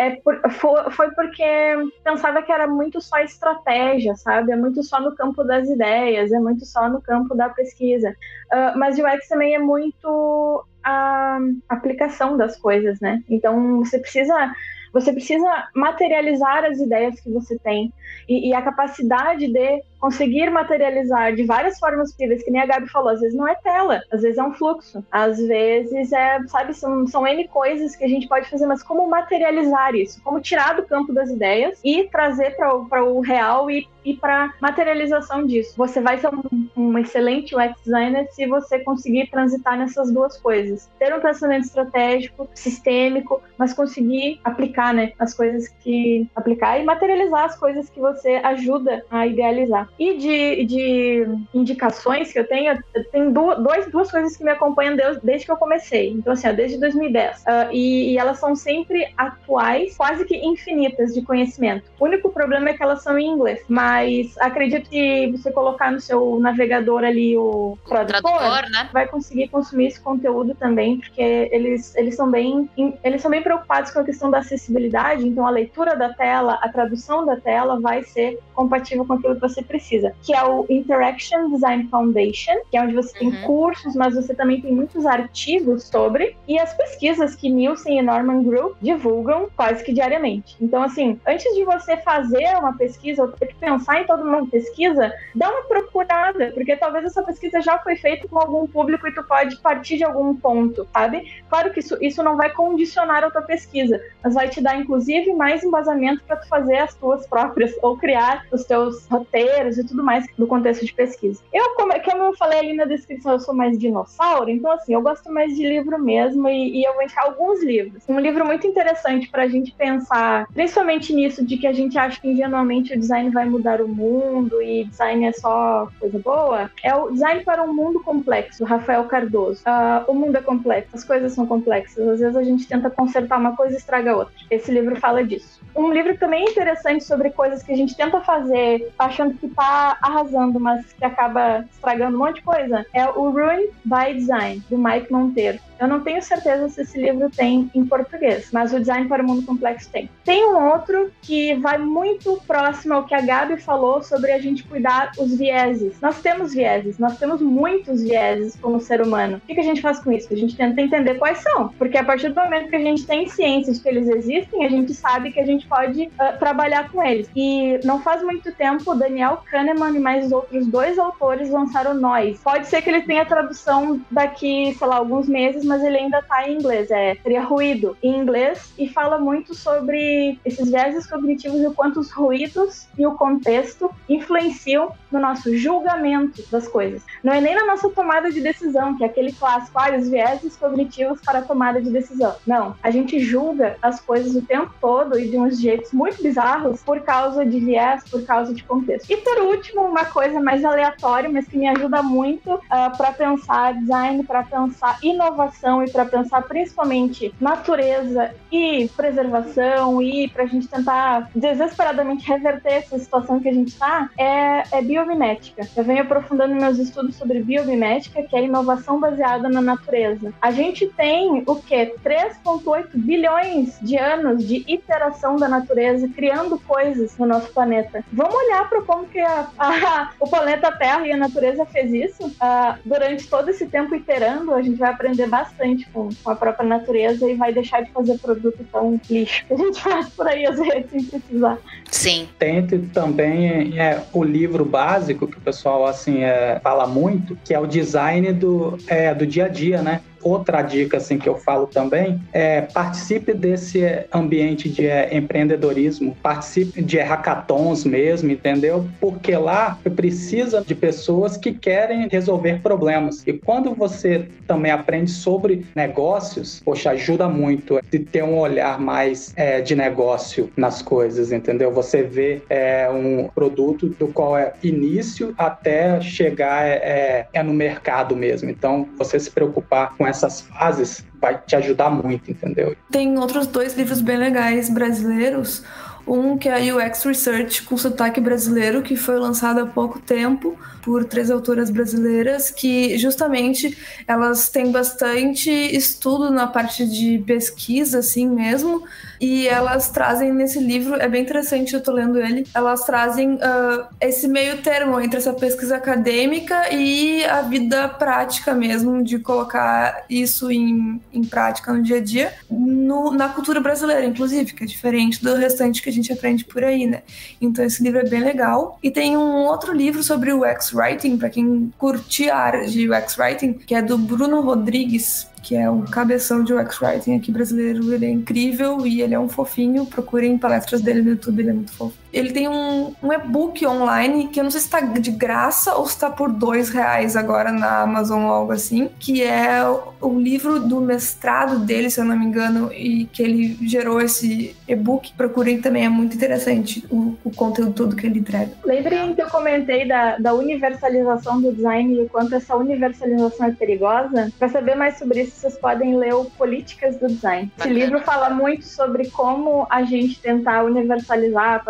é por, foi, foi, porque pensava que era muito só estratégia, sabe? É muito só no campo das ideias, é muito só no campo da pesquisa. Uh, mas UX também é muito a aplicação das coisas, né? Então você precisa você precisa materializar as ideias que você tem e, e a capacidade de conseguir materializar de várias formas possíveis, que nem a Gabi falou, às vezes não é tela, às vezes é um fluxo, às vezes é, sabe, são, são N coisas que a gente pode fazer, mas como materializar isso? Como tirar do campo das ideias e trazer para o real e e para materialização disso. Você vai ser um, um, excelente UX designer se você conseguir transitar nessas duas coisas. Ter um pensamento estratégico, sistêmico, mas conseguir aplicar, né, as coisas que aplicar e materializar as coisas que você ajuda a idealizar. E de, de indicações que eu tenho, tem duas, duas coisas que me acompanham desde, que eu comecei. Então, assim, ó, desde 2010. Uh, ah, e, e elas são sempre atuais, quase que infinitas de conhecimento. O único problema é que elas são em inglês, mas mas acredito que você colocar no seu navegador ali o tradutor, tradutor né? vai conseguir consumir esse conteúdo também, porque eles, eles são bem eles são bem preocupados com a questão da acessibilidade, então a leitura da tela, a tradução da tela vai ser compatível com aquilo que você precisa, que é o Interaction Design Foundation, que é onde você tem uhum. cursos, mas você também tem muitos artigos sobre e as pesquisas que Nielsen e Norman Group divulgam quase que diariamente. Então, assim, antes de você fazer uma pesquisa ou ter que pensar pensar em toda uma pesquisa, dá uma procurada, porque talvez essa pesquisa já foi feita com algum público e tu pode partir de algum ponto, sabe? Claro que isso, isso não vai condicionar a tua pesquisa, mas vai te dar, inclusive, mais embasamento para tu fazer as tuas próprias, ou criar os teus roteiros e tudo mais do contexto de pesquisa. Eu, como, como eu falei ali na descrição, eu sou mais dinossauro, então, assim, eu gosto mais de livro mesmo e, e eu vou deixar alguns livros. Um livro muito interessante para a gente pensar, principalmente nisso de que a gente acha que ingenuamente o design vai mudar mudar o mundo e design é só coisa boa, é o Design para um Mundo Complexo, Rafael Cardoso. Uh, o mundo é complexo, as coisas são complexas. Às vezes a gente tenta consertar uma coisa e estraga outra. Esse livro fala disso. Um livro também interessante sobre coisas que a gente tenta fazer achando que tá arrasando, mas que acaba estragando um monte de coisa, é o Ruin by Design, do Mike Monteiro. Eu não tenho certeza se esse livro tem em português, mas o Design para o Mundo Complexo tem. Tem um outro que vai muito próximo ao que a Gabi falou sobre a gente cuidar os vieses. Nós temos vieses, nós temos muitos vieses como ser humano. O que a gente faz com isso? A gente tenta entender quais são, porque a partir do momento que a gente tem ciência de que eles existem, a gente sabe que a gente pode uh, trabalhar com eles. E não faz muito tempo, Daniel Kahneman e mais outros dois autores lançaram Nós. Pode ser que ele tenha tradução daqui, sei lá, alguns meses, mas ele ainda tá em inglês. É, seria ruído em inglês e fala muito sobre esses viéses cognitivos e o quanto os ruídos e o contexto influenciam no nosso julgamento das coisas. Não é nem na nossa tomada de decisão, que é aquele clássico, ah, os viéses cognitivos para a tomada de decisão. Não, a gente julga as coisas o tempo todo e de uns jeitos muito bizarros por causa de viés, por causa de contexto. E por último, uma coisa mais aleatória, mas que me ajuda muito uh, ah, para pensar design, para pensar inovação e para pensar principalmente natureza e preservação e para a gente tentar desesperadamente reverter essa situação que a gente está, é, é biomimética. Eu venho aprofundando meus estudos sobre biomimética, que é inovação baseada na natureza. A gente tem o que? 3,8 bilhões de anos de iteração da natureza criando coisas no nosso planeta. Vamos olhar para como que a, a, o planeta Terra e a natureza fez isso uh, durante todo esse tempo iterando. A gente vai aprender bastante bastante com, com, a própria natureza e vai deixar de fazer produto tão lixo que a gente faz por aí às vezes sem precisar.
Sim.
Tente também é, o livro básico que o pessoal assim é, fala muito, que é o design do, é, do dia a dia, né? Outra dica assim que eu falo também é participe desse ambiente de é, empreendedorismo, participe de hackathons mesmo, entendeu? Porque lá precisa de pessoas que querem resolver problemas. E quando você também aprende sobre negócios, poxa, ajuda muito de ter um olhar mais é, de negócio nas coisas, entendeu? Você vê é, um produto do qual é início até chegar é, é no mercado mesmo. Então, você se preocupar com essas fases vai te ajudar muito, entendeu?
Tem outros dois livros bem legais brasileiros. Um que é a UX Research com sotaque brasileiro, que foi lançado há pouco tempo por três autoras brasileiras, que justamente elas têm bastante estudo na parte de pesquisa, assim mesmo, e elas trazem nesse livro, é bem interessante, eu tô lendo ele, elas trazem uh, esse meio termo entre essa pesquisa acadêmica e a vida prática mesmo, de colocar isso em, em prática no dia a dia, no, na cultura brasileira, inclusive, que é diferente do restante que a gente aprende por aí, né? Então esse livro é bem legal. E tem um outro livro sobre o Writing, para quem curte a área de UX Writing, que é do Bruno Rodrigues, que é um cabeção de UX Writing aqui brasileiro. Ele é incrível e ele é um fofinho. Procurem palestras dele no YouTube, ele é muito fofo. Ele tem um, um e-book online que eu não sei se está de graça ou se está por dois reais agora na Amazon ou algo assim, que é o livro do mestrado dele, se eu não me engano, e que ele gerou esse e-book. Procurem também, é muito interessante o, o conteúdo todo que ele entrega.
Lembrem que eu comentei da, da universalização do design e o quanto essa universalização é perigosa. Para saber mais sobre isso, vocês podem ler o Políticas do Design. Esse livro fala muito sobre como a gente tentar universalizar,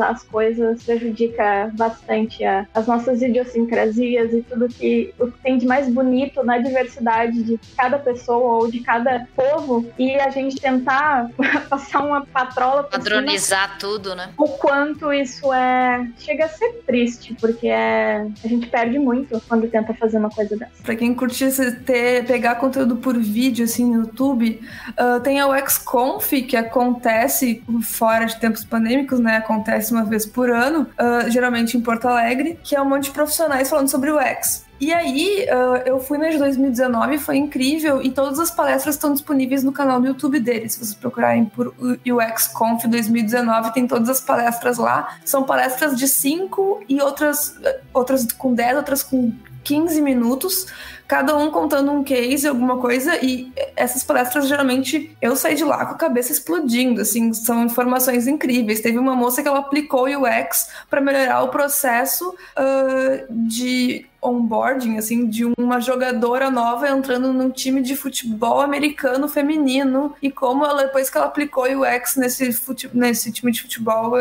as coisas prejudica bastante a, as nossas idiosincrasias e tudo que, o que tem de mais bonito na diversidade de cada pessoa ou de cada povo e a gente tentar passar uma patrola
padronizar cima, tudo, né?
O quanto isso é chega a ser triste, porque é a gente perde muito quando tenta fazer uma coisa dessa.
Para quem curte ter pegar conteúdo por vídeo assim no YouTube, uh, tem a UXConf que acontece fora de tempos pandêmicos, né? Acontece uma vez por ano, uh, geralmente em Porto Alegre, que é um monte de profissionais falando sobre o UX. E aí, uh, eu fui na de 2019, foi incrível, e todas as palestras estão disponíveis no canal do YouTube deles. Se vocês procurarem por UX Conf 2019, tem todas as palestras lá. São palestras de 5 e outras, outras com 10, outras com 15 minutos cada um contando um case, alguma coisa, e essas palestras geralmente eu saí de lá com a cabeça explodindo, assim, são informações incríveis. Teve uma moça que ela aplicou o UX para melhorar o processo uh, de onboarding, assim, de uma jogadora nova entrando num time de futebol americano feminino e como ela, depois que ela aplicou o UX nesse, fute, nesse time de futebol,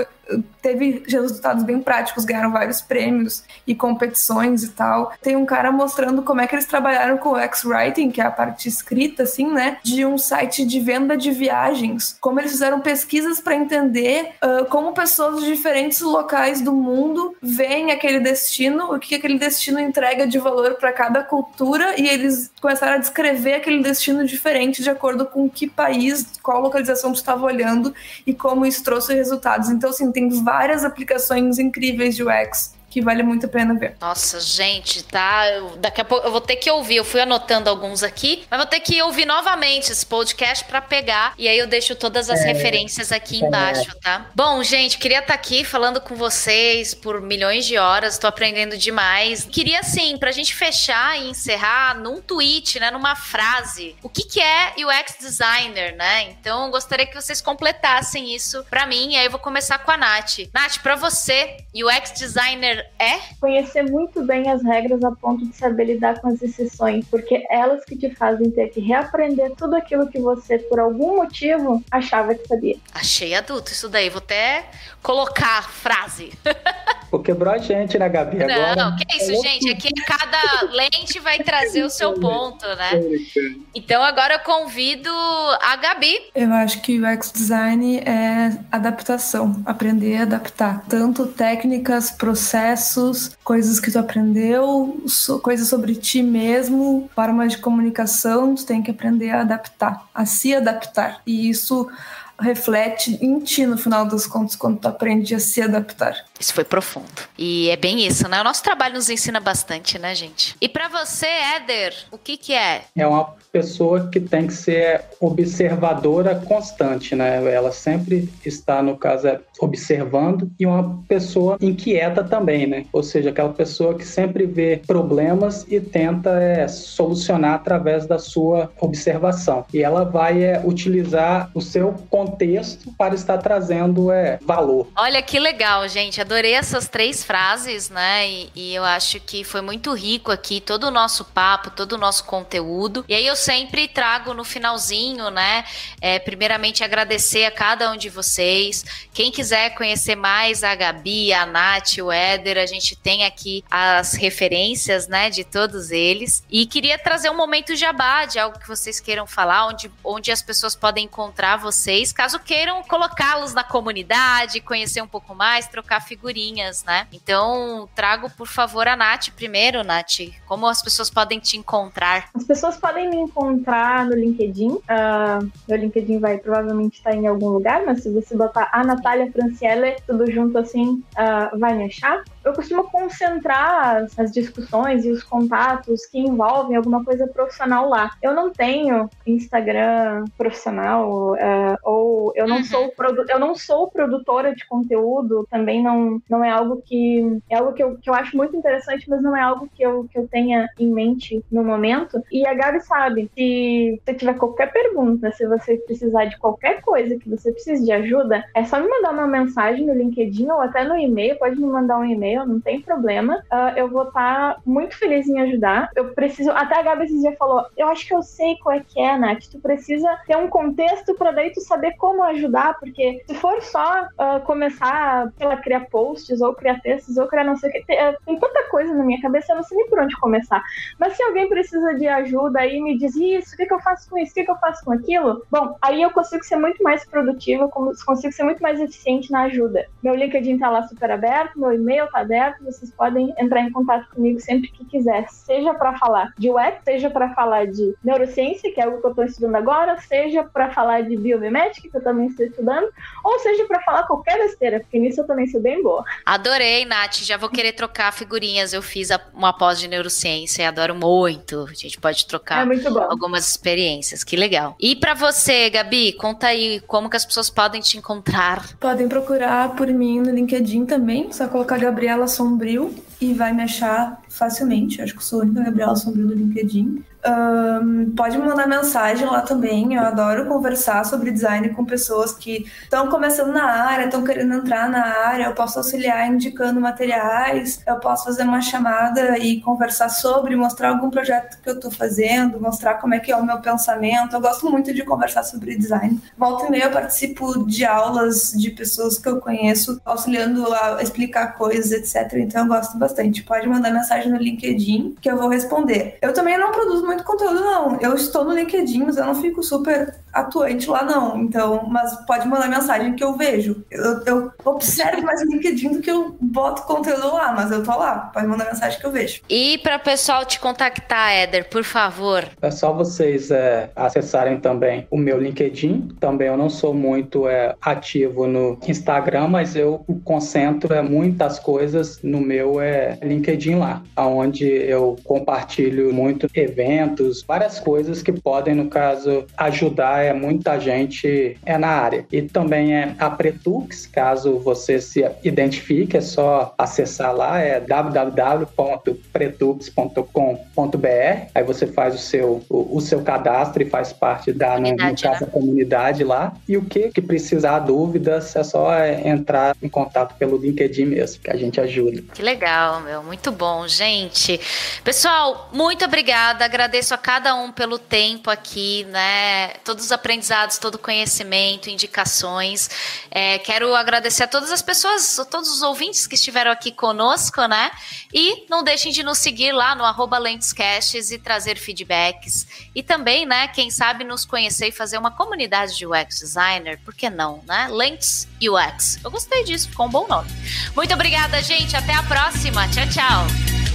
teve resultados bem práticos, ganharam vários prêmios e competições e tal. Tem um cara mostrando como é que eles trabalharam com o X-Writing, que é a parte escrita, assim, né, de um site de venda de viagens, como eles fizeram pesquisas para entender uh, como pessoas de diferentes locais do mundo veem aquele destino, o que aquele destino entrega de valor para cada cultura, e eles começaram a descrever aquele destino diferente de acordo com que país, qual localização tu estava olhando e como isso trouxe resultados. Então, assim, tem várias aplicações incríveis de UX que vale muito a pena ver.
Nossa, gente, tá? Eu, daqui a pouco eu vou ter que ouvir. Eu fui anotando alguns aqui, mas vou ter que ouvir novamente esse podcast para pegar. E aí eu deixo todas as é, referências aqui é. embaixo, tá? Bom, gente, queria estar tá aqui falando com vocês por milhões de horas. Tô aprendendo demais. Queria, assim, pra gente fechar e encerrar num tweet, né? Numa frase. O que, que é UX designer, né? Então, gostaria que vocês completassem isso para mim. E aí eu vou começar com a Nath. Nath, para você, UX designer é?
Conhecer muito bem as regras a ponto de saber lidar com as exceções, porque elas que te fazem ter que reaprender tudo aquilo que você, por algum motivo, achava que sabia.
Achei adulto isso daí, vou até colocar a frase.
Pô, quebrou a gente, né, Gabi?
Agora, não, que é isso, gente? Aqui cada lente vai trazer o seu ponto, né? Então agora eu convido a Gabi.
Eu acho que o UX design é adaptação, aprender a adaptar. Tanto técnicas, processos, coisas que tu aprendeu, coisas sobre ti mesmo, forma de comunicação, tu tem que aprender a adaptar, a se adaptar. E isso reflete em ti no final dos contos quando tu aprende a se adaptar.
Isso foi profundo. E é bem isso, né? O nosso trabalho nos ensina bastante, né, gente? E para você, Éder, o que que é?
É uma pessoa que tem que ser observadora constante, né? Ela sempre está, no caso, é observando e uma pessoa inquieta também, né? Ou seja, aquela pessoa que sempre vê problemas e tenta é, solucionar através da sua observação. E ela vai é, utilizar o seu contexto para estar trazendo é, valor.
Olha que legal, gente adorei essas três frases, né? E, e, eu acho que foi muito rico aqui todo o nosso papo, todo o nosso conteúdo. E aí eu sempre trago no finalzinho, né? É, primeiramente agradecer a cada um de vocês. Quem quiser conhecer mais a Gabi, a Nath, o Éder, a gente tem aqui as referências, né? De todos eles. E queria trazer um momento jabá de algo que vocês queiram falar, onde, onde as pessoas podem encontrar vocês, caso queiram colocá-los na comunidade, conhecer um pouco mais, trocar figurinhas figurinhas, né? Então, trago, por favor, a Nath primeiro, Nath. Como as pessoas podem te encontrar?
As pessoas podem me encontrar no LinkedIn. Uh, meu LinkedIn vai provavelmente estar em algum lugar, mas se você botar a Natália Franciele, tudo junto assim, uh, vai me achar. Eu costumo concentrar as, as discussões e os contatos que envolvem alguma coisa profissional lá. Eu não tenho Instagram profissional uh, ou eu não uhum. sou eu não sou produtora de conteúdo. Também não, não é algo que é algo que eu, que eu acho muito interessante, mas não é algo que eu, que eu tenha em mente no momento. E a Gabi sabe, se você tiver qualquer pergunta, se você precisar de qualquer coisa que você precise de ajuda, é só me mandar uma mensagem no LinkedIn ou até no e-mail. Pode me mandar um e-mail, não tem problema. Uh, eu vou estar tá muito feliz em ajudar. Eu preciso. Até a Gabi esses dias falou: Eu acho que eu sei qual é que é, Nath. Tu precisa ter um contexto para daí tu saber como ajudar, porque se for só uh, começar a criar posts ou criar textos ou criar não sei o que, tem, uh, tem, tanta coisa na minha cabeça, eu não sei nem por onde começar. Mas se alguém precisa de ajuda aí me diz isso, o que, que eu faço com isso, o que, que eu faço com aquilo, bom, aí eu consigo ser muito mais produtiva, consigo ser muito mais eficiente na ajuda. Meu LinkedIn tá lá super aberto, meu e-mail tá aberto, vocês podem entrar em contato comigo sempre que quiser, seja para falar de UX, seja para falar de neurociência, que é algo que eu estou estudando agora, seja para falar de biomimética, que eu também estou estudando, ou seja para falar qualquer besteira, porque nisso eu também sou bem boa.
Adorei, Nath, já vou querer trocar figurinhas. Eu fiz uma pós de neurociência e adoro muito. A gente pode trocar
é
algumas experiências, que legal. E para você, Gabi, conta aí como que as pessoas podem te encontrar.
Podem procurar por mim no LinkedIn também, só colocar Gabriela Sombrio e vai me achar facilmente. Acho que sou a única Gabriela Sombrio do LinkedIn. Um, pode me mandar mensagem lá também. Eu adoro conversar sobre design com pessoas que estão começando na área, estão querendo entrar na área. Eu posso auxiliar indicando materiais, eu posso fazer uma chamada e conversar sobre, mostrar algum projeto que eu estou fazendo, mostrar como é que é o meu pensamento. Eu gosto muito de conversar sobre design. Volta e meia eu participo de aulas de pessoas que eu conheço, auxiliando a explicar coisas, etc. Então eu gosto bastante. Pode mandar mensagem no LinkedIn que eu vou responder. Eu também não produzo muito muito conteúdo, não. Eu estou no LinkedIn, mas eu não fico super atuante lá, não. Então, mas pode mandar mensagem que eu vejo. Eu, eu observo mais o LinkedIn do que eu boto conteúdo lá, mas eu tô lá. Pode mandar mensagem que eu vejo.
E para o pessoal te contactar, Éder, por favor.
É só vocês é, acessarem também o meu LinkedIn. Também eu não sou muito é, ativo no Instagram, mas eu concentro é, muitas coisas no meu é, LinkedIn lá, onde eu compartilho muito eventos, várias coisas que podem, no caso, ajudar é muita gente é na área. E também é a Pretux, caso você se identifique, é só acessar lá, é www.pretux.com.br. Aí você faz o seu, o, o, seu cadastro e faz parte da, no, no caso, né? comunidade lá. E o que, que precisar, dúvidas, é só entrar em contato pelo LinkedIn mesmo, que a gente ajuda.
Que legal, meu. Muito bom, gente. Pessoal, muito obrigada. Agradeço a cada um pelo tempo aqui, né? Todos os aprendizados, todo o conhecimento, indicações. É, quero agradecer a todas as pessoas, a todos os ouvintes que estiveram aqui conosco, né? E não deixem de nos seguir lá no arroba Lentescasts e trazer feedbacks. E também, né, quem sabe nos conhecer e fazer uma comunidade de UX designer, por que não, né? Lentes UX. Eu gostei disso, ficou um bom nome. Muito obrigada, gente. Até a próxima. Tchau, tchau.